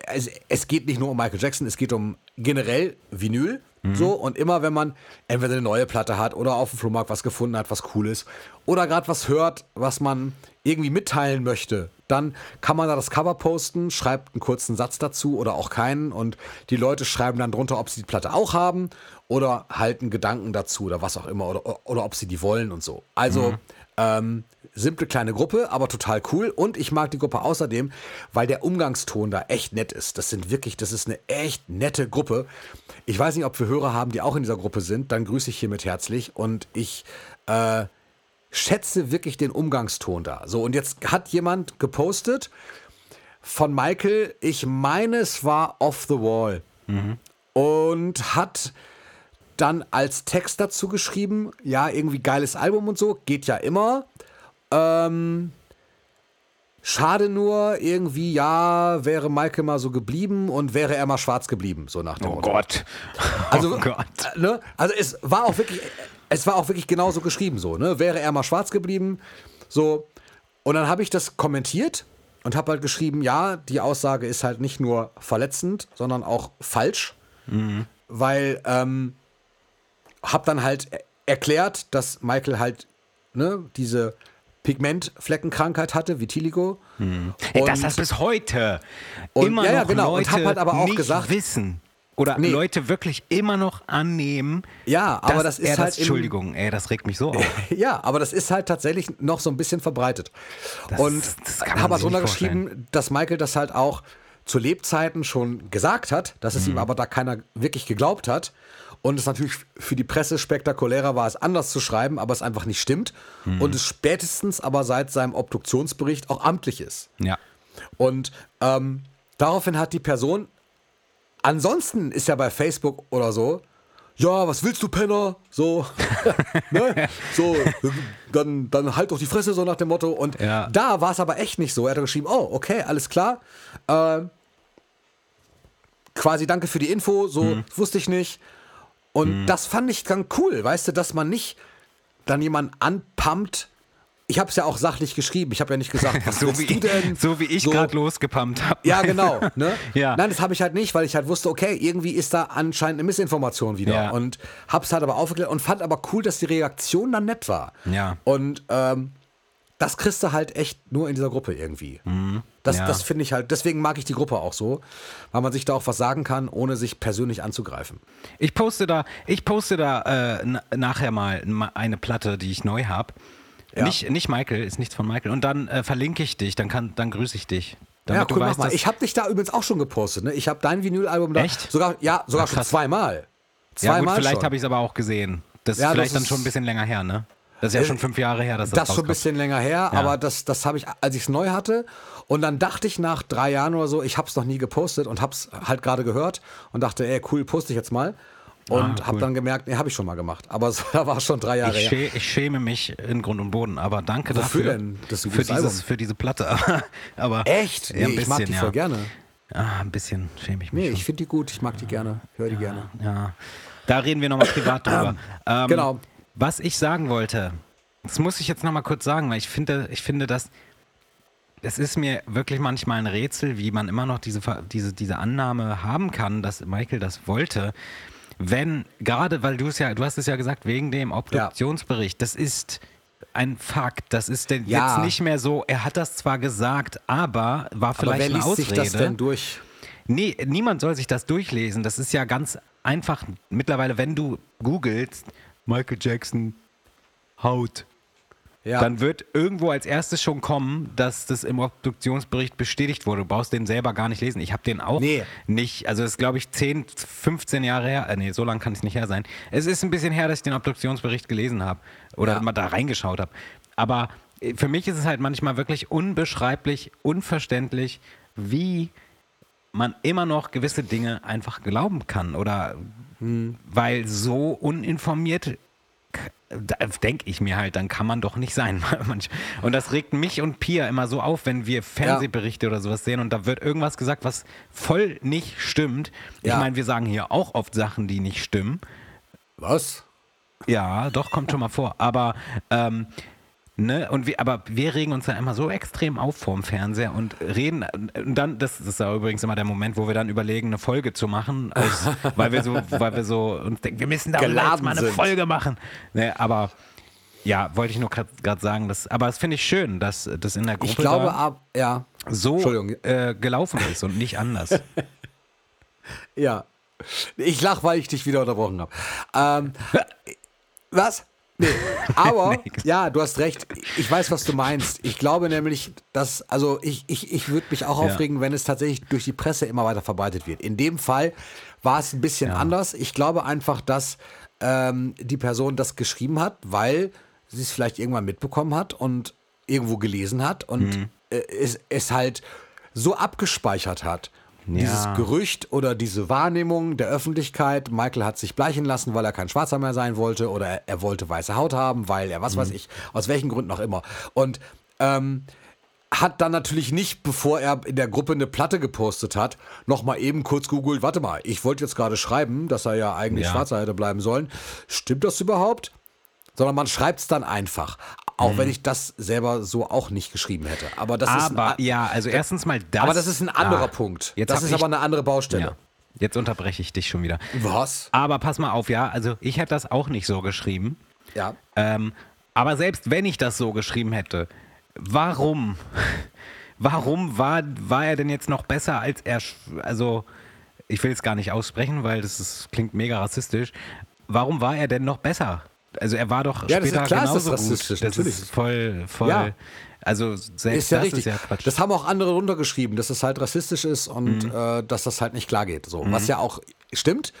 es, es geht nicht nur um Michael Jackson, es geht um generell Vinyl. So, und immer wenn man entweder eine neue Platte hat oder auf dem Flohmarkt was gefunden hat, was cool ist, oder gerade was hört, was man irgendwie mitteilen möchte, dann kann man da das Cover posten, schreibt einen kurzen Satz dazu oder auch keinen und die Leute schreiben dann drunter, ob sie die Platte auch haben oder halten Gedanken dazu oder was auch immer oder, oder ob sie die wollen und so. Also ähm, simple kleine Gruppe, aber total cool. Und ich mag die Gruppe außerdem, weil der Umgangston da echt nett ist. Das sind wirklich, das ist eine echt nette Gruppe. Ich weiß nicht, ob wir Hörer haben, die auch in dieser Gruppe sind. Dann grüße ich hiermit herzlich. Und ich äh, schätze wirklich den Umgangston da. So, und jetzt hat jemand gepostet von Michael, ich meine, es war Off the Wall. Und hat dann als Text dazu geschrieben, ja, irgendwie geiles Album und so, geht ja immer. Ähm, schade nur, irgendwie, ja, wäre Michael mal so geblieben und wäre er mal schwarz geblieben, so nach dem Oh Motto. Gott. Also, oh Gott. äh, ne? also es war auch wirklich, es war auch wirklich genauso geschrieben, so, ne? Wäre er mal schwarz geblieben, so. Und dann habe ich das kommentiert und habe halt geschrieben, ja, die Aussage ist halt nicht nur verletzend, sondern auch falsch, weil ähm, habe dann halt er- erklärt, dass Michael halt ne, diese Pigmentfleckenkrankheit hatte, Vitiligo. Ey, dass Und- das bis heute Und- immer ja, ja, noch genau. Und Leute hab halt aber auch nicht gesagt- wissen. Oder Nee. Leute wirklich immer noch annehmen. Ja, aber dass das ist halt im- Entschuldigung, ey, das regt mich so auf. Ja, aber das ist halt tatsächlich noch so ein bisschen verbreitet. Das und das habe sich drunter geschrieben, dass Michael das halt auch zu Lebzeiten schon gesagt hat, dass Mhm. es ihm aber da keiner wirklich geglaubt hat. Und es natürlich für die Presse spektakulärer war, es anders zu schreiben, aber es einfach nicht stimmt. Mhm. Und es spätestens aber seit seinem Obduktionsbericht auch amtlich ist. Ja. Und ähm, daraufhin hat die Person, ansonsten ist ja bei Facebook oder so, ja, was willst du, Penner? So, ne? so dann, dann halt doch die Fresse, so nach dem Motto. Und Ja. da war es aber echt nicht so. Er hat geschrieben, oh, okay, alles klar. Äh, quasi danke für die Info, so Mhm. wusste ich nicht. Und das fand ich ganz cool, weißt du, dass man nicht dann jemanden anpumpt. Ich habe es ja auch sachlich geschrieben. Ich habe ja nicht gesagt, was So wie, du denn? so wie ich So. gerade losgepumpt habe. Ja, genau. Ne? Ja. Nein, das habe ich halt nicht, weil ich halt wusste, okay, irgendwie ist da anscheinend eine Missinformation wieder. Ja. Und hab's halt aber aufgeklärt und fand aber cool, dass die Reaktion dann nett war. Ja. Und ähm, das kriegst du halt echt nur in dieser Gruppe irgendwie. Das, Mhm. ja. das finde ich halt, deswegen mag ich die Gruppe auch so, weil man sich da auch was sagen kann, ohne sich persönlich anzugreifen. Ich poste da, ich poste da äh, na- nachher mal ma- eine Platte, die ich neu habe. Ja. Nicht, nicht Michael, ist nichts von Michael. Und dann äh, verlinke ich dich, dann kann, dann grüße ich dich. Ja, cool, weißt, mach mal. Ich habe dich da übrigens auch schon gepostet. Ne? Ich habe dein Vinylalbum da. Echt? Sogar, ja, sogar Ach, schon krass. zweimal. ja, gut, Zweimal vielleicht habe ich es aber auch gesehen. Das ist Ja, das vielleicht dann ist- schon ein bisschen länger her, ne? Das ist ja Äh, schon fünf Jahre her, dass das, Das schon ein bisschen länger her, Ja. aber das, das habe ich, als ich es neu hatte. Und dann dachte ich nach drei Jahren oder so, ich habe es noch nie gepostet und habe es halt gerade gehört und dachte, ey, cool, poste ich jetzt mal. Und Ah, habe cool. dann gemerkt, nee, habe ich schon mal gemacht. Aber es war schon drei Jahre Ich, her. schä ich schäme mich in Grund und Boden, aber danke Wofür dafür. denn? Das ist für, dieses, für diese Platte. aber Echt? Ja, Nee, ich mag bisschen, die ja. voll gerne. Ah, ein bisschen schäme ich mich. Nee, schon. ich finde die gut, ich mag die gerne, höre die gerne. Ja, da reden wir nochmal privat drüber. Ähm, Genau. Was ich sagen wollte, das muss ich jetzt nochmal kurz sagen, weil ich finde, ich finde, dass es ist mir wirklich manchmal ein Rätsel, wie man immer noch diese, diese, diese Annahme haben kann, dass Michael das wollte. Wenn, gerade weil du es ja, du hast es ja gesagt, wegen dem Obduktionsbericht, das ist ein Fakt, das ist denn Ja. jetzt nicht mehr so, er hat das zwar gesagt, aber war Aber vielleicht wer eine liest Ausrede. sich das denn durch? Nee, niemand soll sich das durchlesen. Das ist ja ganz einfach. Mittlerweile, wenn du googelst, Michael Jackson Haut, Ja. dann wird irgendwo als erstes schon kommen, dass das im Obduktionsbericht bestätigt wurde. Du brauchst den selber gar nicht lesen. Ich habe den auch Nee. nicht, also das ist glaube ich 10, 15 Jahre her. Äh, nee, so lange kann es nicht her sein. Es ist ein bisschen her, dass ich den Obduktionsbericht gelesen habe oder Ja. mal da reingeschaut habe. Aber äh, für mich ist es halt manchmal wirklich unbeschreiblich, unverständlich, wie man immer noch gewisse Dinge einfach glauben kann oder weil so uninformiert denke ich mir halt, dann kann man doch nicht sein. Und das regt mich und Pia immer so auf, wenn wir Fernsehberichte oder sowas sehen und da wird irgendwas gesagt, was voll nicht stimmt. Ich Ja. meine, wir sagen hier auch oft Sachen, die nicht stimmen. Was? Ja, doch, kommt schon mal vor. Aber, ähm, ne, und wir, aber wir regen uns dann immer so extrem auf vorm Fernseher und reden, und dann, das ist ja übrigens immer der Moment, wo wir dann überlegen, eine Folge zu machen, aus, weil wir so, weil wir so uns denken, wir müssen da mal eine sind. Folge machen. Ne, aber, ja, wollte ich nur gerade sagen, dass, aber das finde ich schön, dass das in der Gruppe Ich glaube, ab, ja. so äh, gelaufen ist und nicht anders. Ja. Ich lach, weil ich dich wieder unterbrochen habe. Ähm, was? Nee. Aber, ja, du hast recht. Ich weiß, was du meinst. Ich glaube nämlich, dass, also ich, ich, ich würde mich auch Ja. aufregen, wenn es tatsächlich durch die Presse immer weiter verbreitet wird. In dem Fall war es ein bisschen anders. Ich glaube einfach, dass ähm, die Person das geschrieben hat, weil sie es vielleicht irgendwann mitbekommen hat und irgendwo gelesen hat und Mhm. äh, es, es halt so abgespeichert hat. Dieses Ja. Gerücht oder diese Wahrnehmung der Öffentlichkeit, Michael hat sich bleichen lassen, weil er kein Schwarzer mehr sein wollte oder er, wollte weiße Haut haben, weil er was weiß ich, aus welchen Gründen auch immer. Und ähm, hat dann natürlich nicht, bevor er in der Gruppe eine Platte gepostet hat, nochmal eben kurz googelt, warte mal, ich wollte jetzt gerade schreiben, dass er ja eigentlich Ja. Schwarzer hätte bleiben sollen. Stimmt das überhaupt? Sondern man schreibt es dann einfach. Auch wenn ich das selber so auch nicht geschrieben hätte. Aber das ist ein, aber ja, also erstens mal das. aber das ist ein anderer Ah, Punkt. Jetzt das ist aber eine andere Baustelle. Ja. Jetzt unterbreche ich dich schon wieder. Was? Aber pass mal auf, ja, also ich hätte das auch nicht so geschrieben. Ja. Ähm, aber selbst wenn ich das so geschrieben hätte, warum? Warum war, war er denn jetzt noch besser als er? Also, ich will es gar nicht aussprechen, weil das ist, klingt mega rassistisch. Warum war er denn noch besser? Also er war doch Ja, das ist später klar, ist das genauso rassistisch, gut. Das natürlich. ist voll, voll. Ja. Also selbst Ist ja das richtig. ist ja Quatsch. das haben auch andere runtergeschrieben, dass es halt rassistisch ist und Mhm. äh, dass das halt nicht klar geht. So, was ja auch stimmt.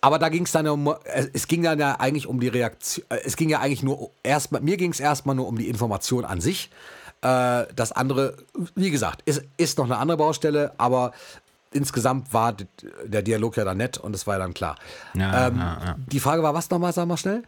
Aber da ging es dann ja um, äh, es ging dann ja eigentlich um die Reaktion, äh, es ging ja eigentlich nur erstmal, mir ging es erstmal nur um die Information an sich. Äh, das andere, wie gesagt, ist, ist noch eine andere Baustelle, aber insgesamt war der Dialog ja dann nett und es war ja dann klar. Ja, ähm, ja, ja. Die Frage war, was nochmal, sag mal schnell?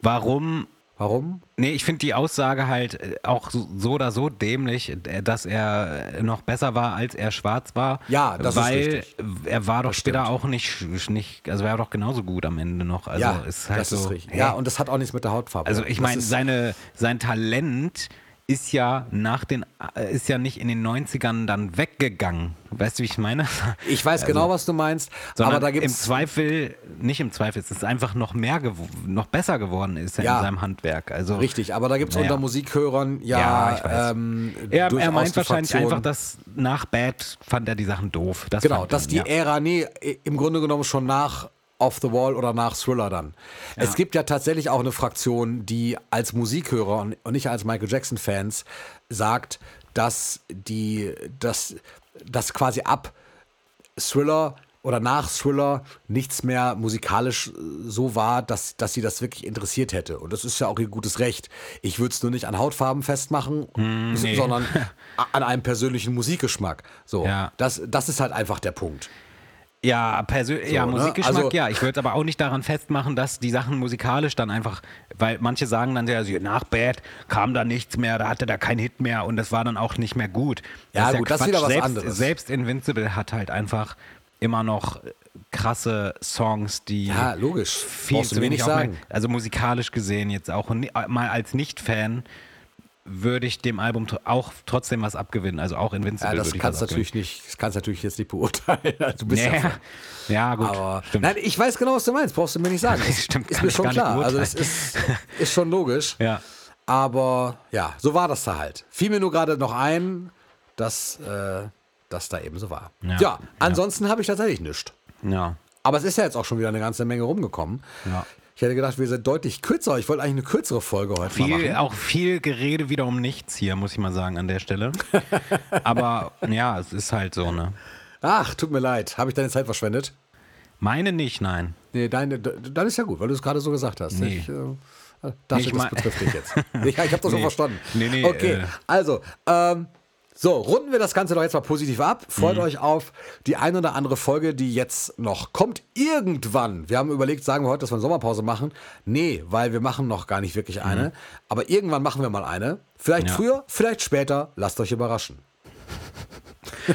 Warum Warum? Nee, ich finde die Aussage halt äh, auch so, oder so dämlich, äh, dass er noch besser war, als er schwarz war. Ja, das ist weil richtig. er war doch später stimmt. auch nicht, nicht, also er war doch genauso gut am Ende noch. Also ja, ist halt das so. ist richtig. hä? Ja, und das hat auch nichts mit der Hautfarbe. also ich Das meine, ist- seine, sein Talent ist ja nach den, äh, ist ja nicht in den 90ern dann weggegangen. Weißt du, wie ich meine? Ich weiß genau, was du meinst, aber da im gibt's Zweifel, nicht im Zweifel, es ist einfach noch mehr, noch besser geworden ist er Ja. in seinem Handwerk. Also richtig, aber da gibt es Naja. unter Musikhörern ja, Ja, ich weiß. ähm, er, er meint wahrscheinlich einfach, dass nach Bad fand er die Sachen doof. Das Genau, dass er, die ja. Ära, nee, im Grunde genommen schon nach Off the Wall oder nach Thriller dann. Es gibt ja tatsächlich auch eine Fraktion, die als Musikhörer und nicht als Michael Jackson-Fans sagt, dass die, dass, dass quasi ab Thriller oder nach Thriller nichts mehr musikalisch äh, so war, dass, dass sie das wirklich interessiert hätte. Und das ist ja auch ihr gutes Recht. Ich würde es nur nicht an Hautfarben festmachen, Hm, nee. sondern an einem persönlichen Musikgeschmack. So, Ja. das, das ist halt einfach der Punkt. Ja, persönlich, ja, ne? Musikgeschmack, Also- ja. Ich würde aber auch nicht daran festmachen, dass die Sachen musikalisch dann einfach, weil manche sagen dann ja, so, nach Bad kam da nichts mehr, da hatte da kein Hit mehr und das war dann auch nicht mehr gut. Ja, ist gut, das ist wieder was selbst, anderes. Selbst Invincible hat halt einfach immer noch krasse Songs, die Ja, logisch. viel Brauchst zu wenig sagen. Also musikalisch gesehen jetzt auch mal als Nicht-Fan würde ich dem Album auch trotzdem was abgewinnen. Also auch Invincible Ja, das kannst natürlich nicht, das kannst natürlich jetzt nicht beurteilen. Du bist ja, Nee. Fan. Ja, gut. Aber nein, ich weiß genau, was du meinst. Brauchst du mir nicht sagen. Das stimmt, ist mir schon klar. Also das beurteilen. ist, ist schon logisch. ja. Aber ja, so war das da halt. Fiel mir nur gerade noch ein, dass äh, das da eben so war. Ja, Ja. ansonsten habe ich tatsächlich nichts. Ja. Aber es ist ja jetzt auch schon wieder eine ganze Menge rumgekommen. Ja. Ich hätte gedacht, wir sind deutlich kürzer. Ich wollte eigentlich eine kürzere Folge heute Viel, machen. auch viel Gerede wieder um nichts hier, muss ich mal sagen, an der Stelle. Aber ja, es ist halt so, ne? Ach, tut mir leid. Habe ich deine Zeit verschwendet? Meine nicht, nein. Nee, deine, dann ist ja gut, weil du es gerade so gesagt hast. Nee. Ich, äh, dachte, Ich das betrifft dich jetzt. Ja, ich habe das schon Nee. verstanden. Nee, nee, okay, äh. also, ähm, so, runden wir das Ganze doch jetzt mal positiv ab. Freut Mhm. euch auf die ein oder andere Folge, die jetzt noch kommt. Irgendwann. Wir haben überlegt, sagen wir heute, dass wir eine Sommerpause machen. Nee, weil wir machen noch gar nicht wirklich eine. Aber irgendwann machen wir mal eine. Vielleicht Mhm. Ja. früher, vielleicht später. Lasst euch überraschen.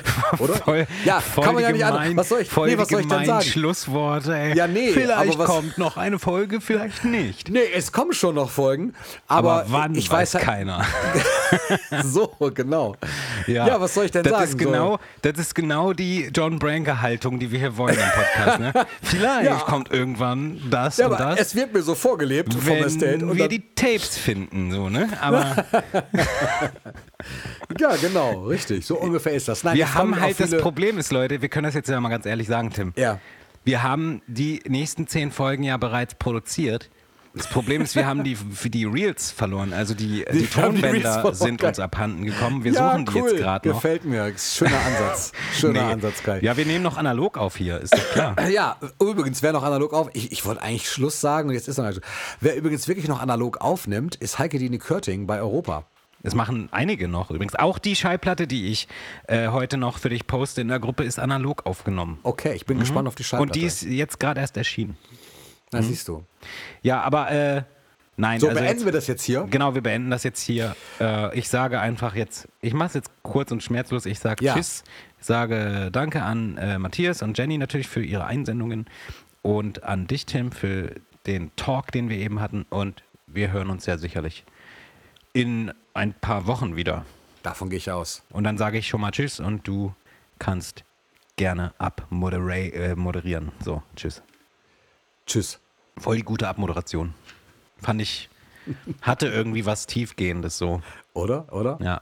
Oder? Voll, ja, voll kann man ja nicht gemein, anders. Was soll ich, voll nee, was soll ich denn sagen? Schlussworte, ey. Ja, nee, Vielleicht aber was- kommt noch eine Folge, vielleicht nicht. Nee, es kommen schon noch Folgen. Aber, Aber, wann, ich weiß, weiß halt, keiner. So, genau. Ja, was soll ich denn das sagen? Ist genau, Das ist genau die John Branker-Haltung, die wir hier wollen im Podcast. Ne? Vielleicht Ja. kommt irgendwann das So. Ja, und aber das. es wird mir so vorgelebt vom wenn Estate. Und wir die Tapes finden, so, ne? Aber ja, genau, richtig. So ungefähr ist das. Nein, wir haben halt das Problem ist, Leute, wir können das jetzt ja mal ganz ehrlich sagen, Tim. Ja. Wir haben die nächsten zehn Folgen ja bereits produziert. Das Problem ist, wir haben die, die Reels verloren. Also die, die, die Tonbänder verloren, sind uns abhanden gekommen. Wir ja, suchen die cool. jetzt gerade noch. Gefällt mir. Schöner Ansatz. Schöner Nee. Ansatz, Kai. Ja, wir nehmen noch analog auf hier, ist doch klar. Ja, übrigens, wer noch analog auf, ich, ich wollte eigentlich Schluss sagen und jetzt ist noch nicht. Wer übrigens wirklich noch analog aufnimmt, ist Heike Dine Körting bei Europa. Das machen einige noch übrigens. Auch die Schallplatte, die ich äh, heute noch für dich poste in der Gruppe, ist analog aufgenommen. Okay, ich bin gespannt auf die Schallplatte. Mhm. Und die ist jetzt gerade erst erschienen. Na, siehst du. Ja, aber äh, nein. So, also beenden jetzt, wir das jetzt hier. Genau, wir beenden das jetzt hier. Äh, ich sage einfach jetzt, ich mache es jetzt kurz und schmerzlos. Ich sage Ja. Tschüss. Ich sage Danke an äh, Matthias und Jenny natürlich für ihre Einsendungen und an dich, Tim, für den Talk, den wir eben hatten. Und wir hören uns ja sicherlich in ein paar Wochen wieder. Davon gehe ich aus. Und dann sage ich schon mal Tschüss und du kannst gerne abmoderieren. Äh, moderieren. so, Tschüss. Tschüss. Voll die gute Abmoderation. Fand ich, hatte irgendwie was Tiefgehendes so. Oder? Oder? Ja.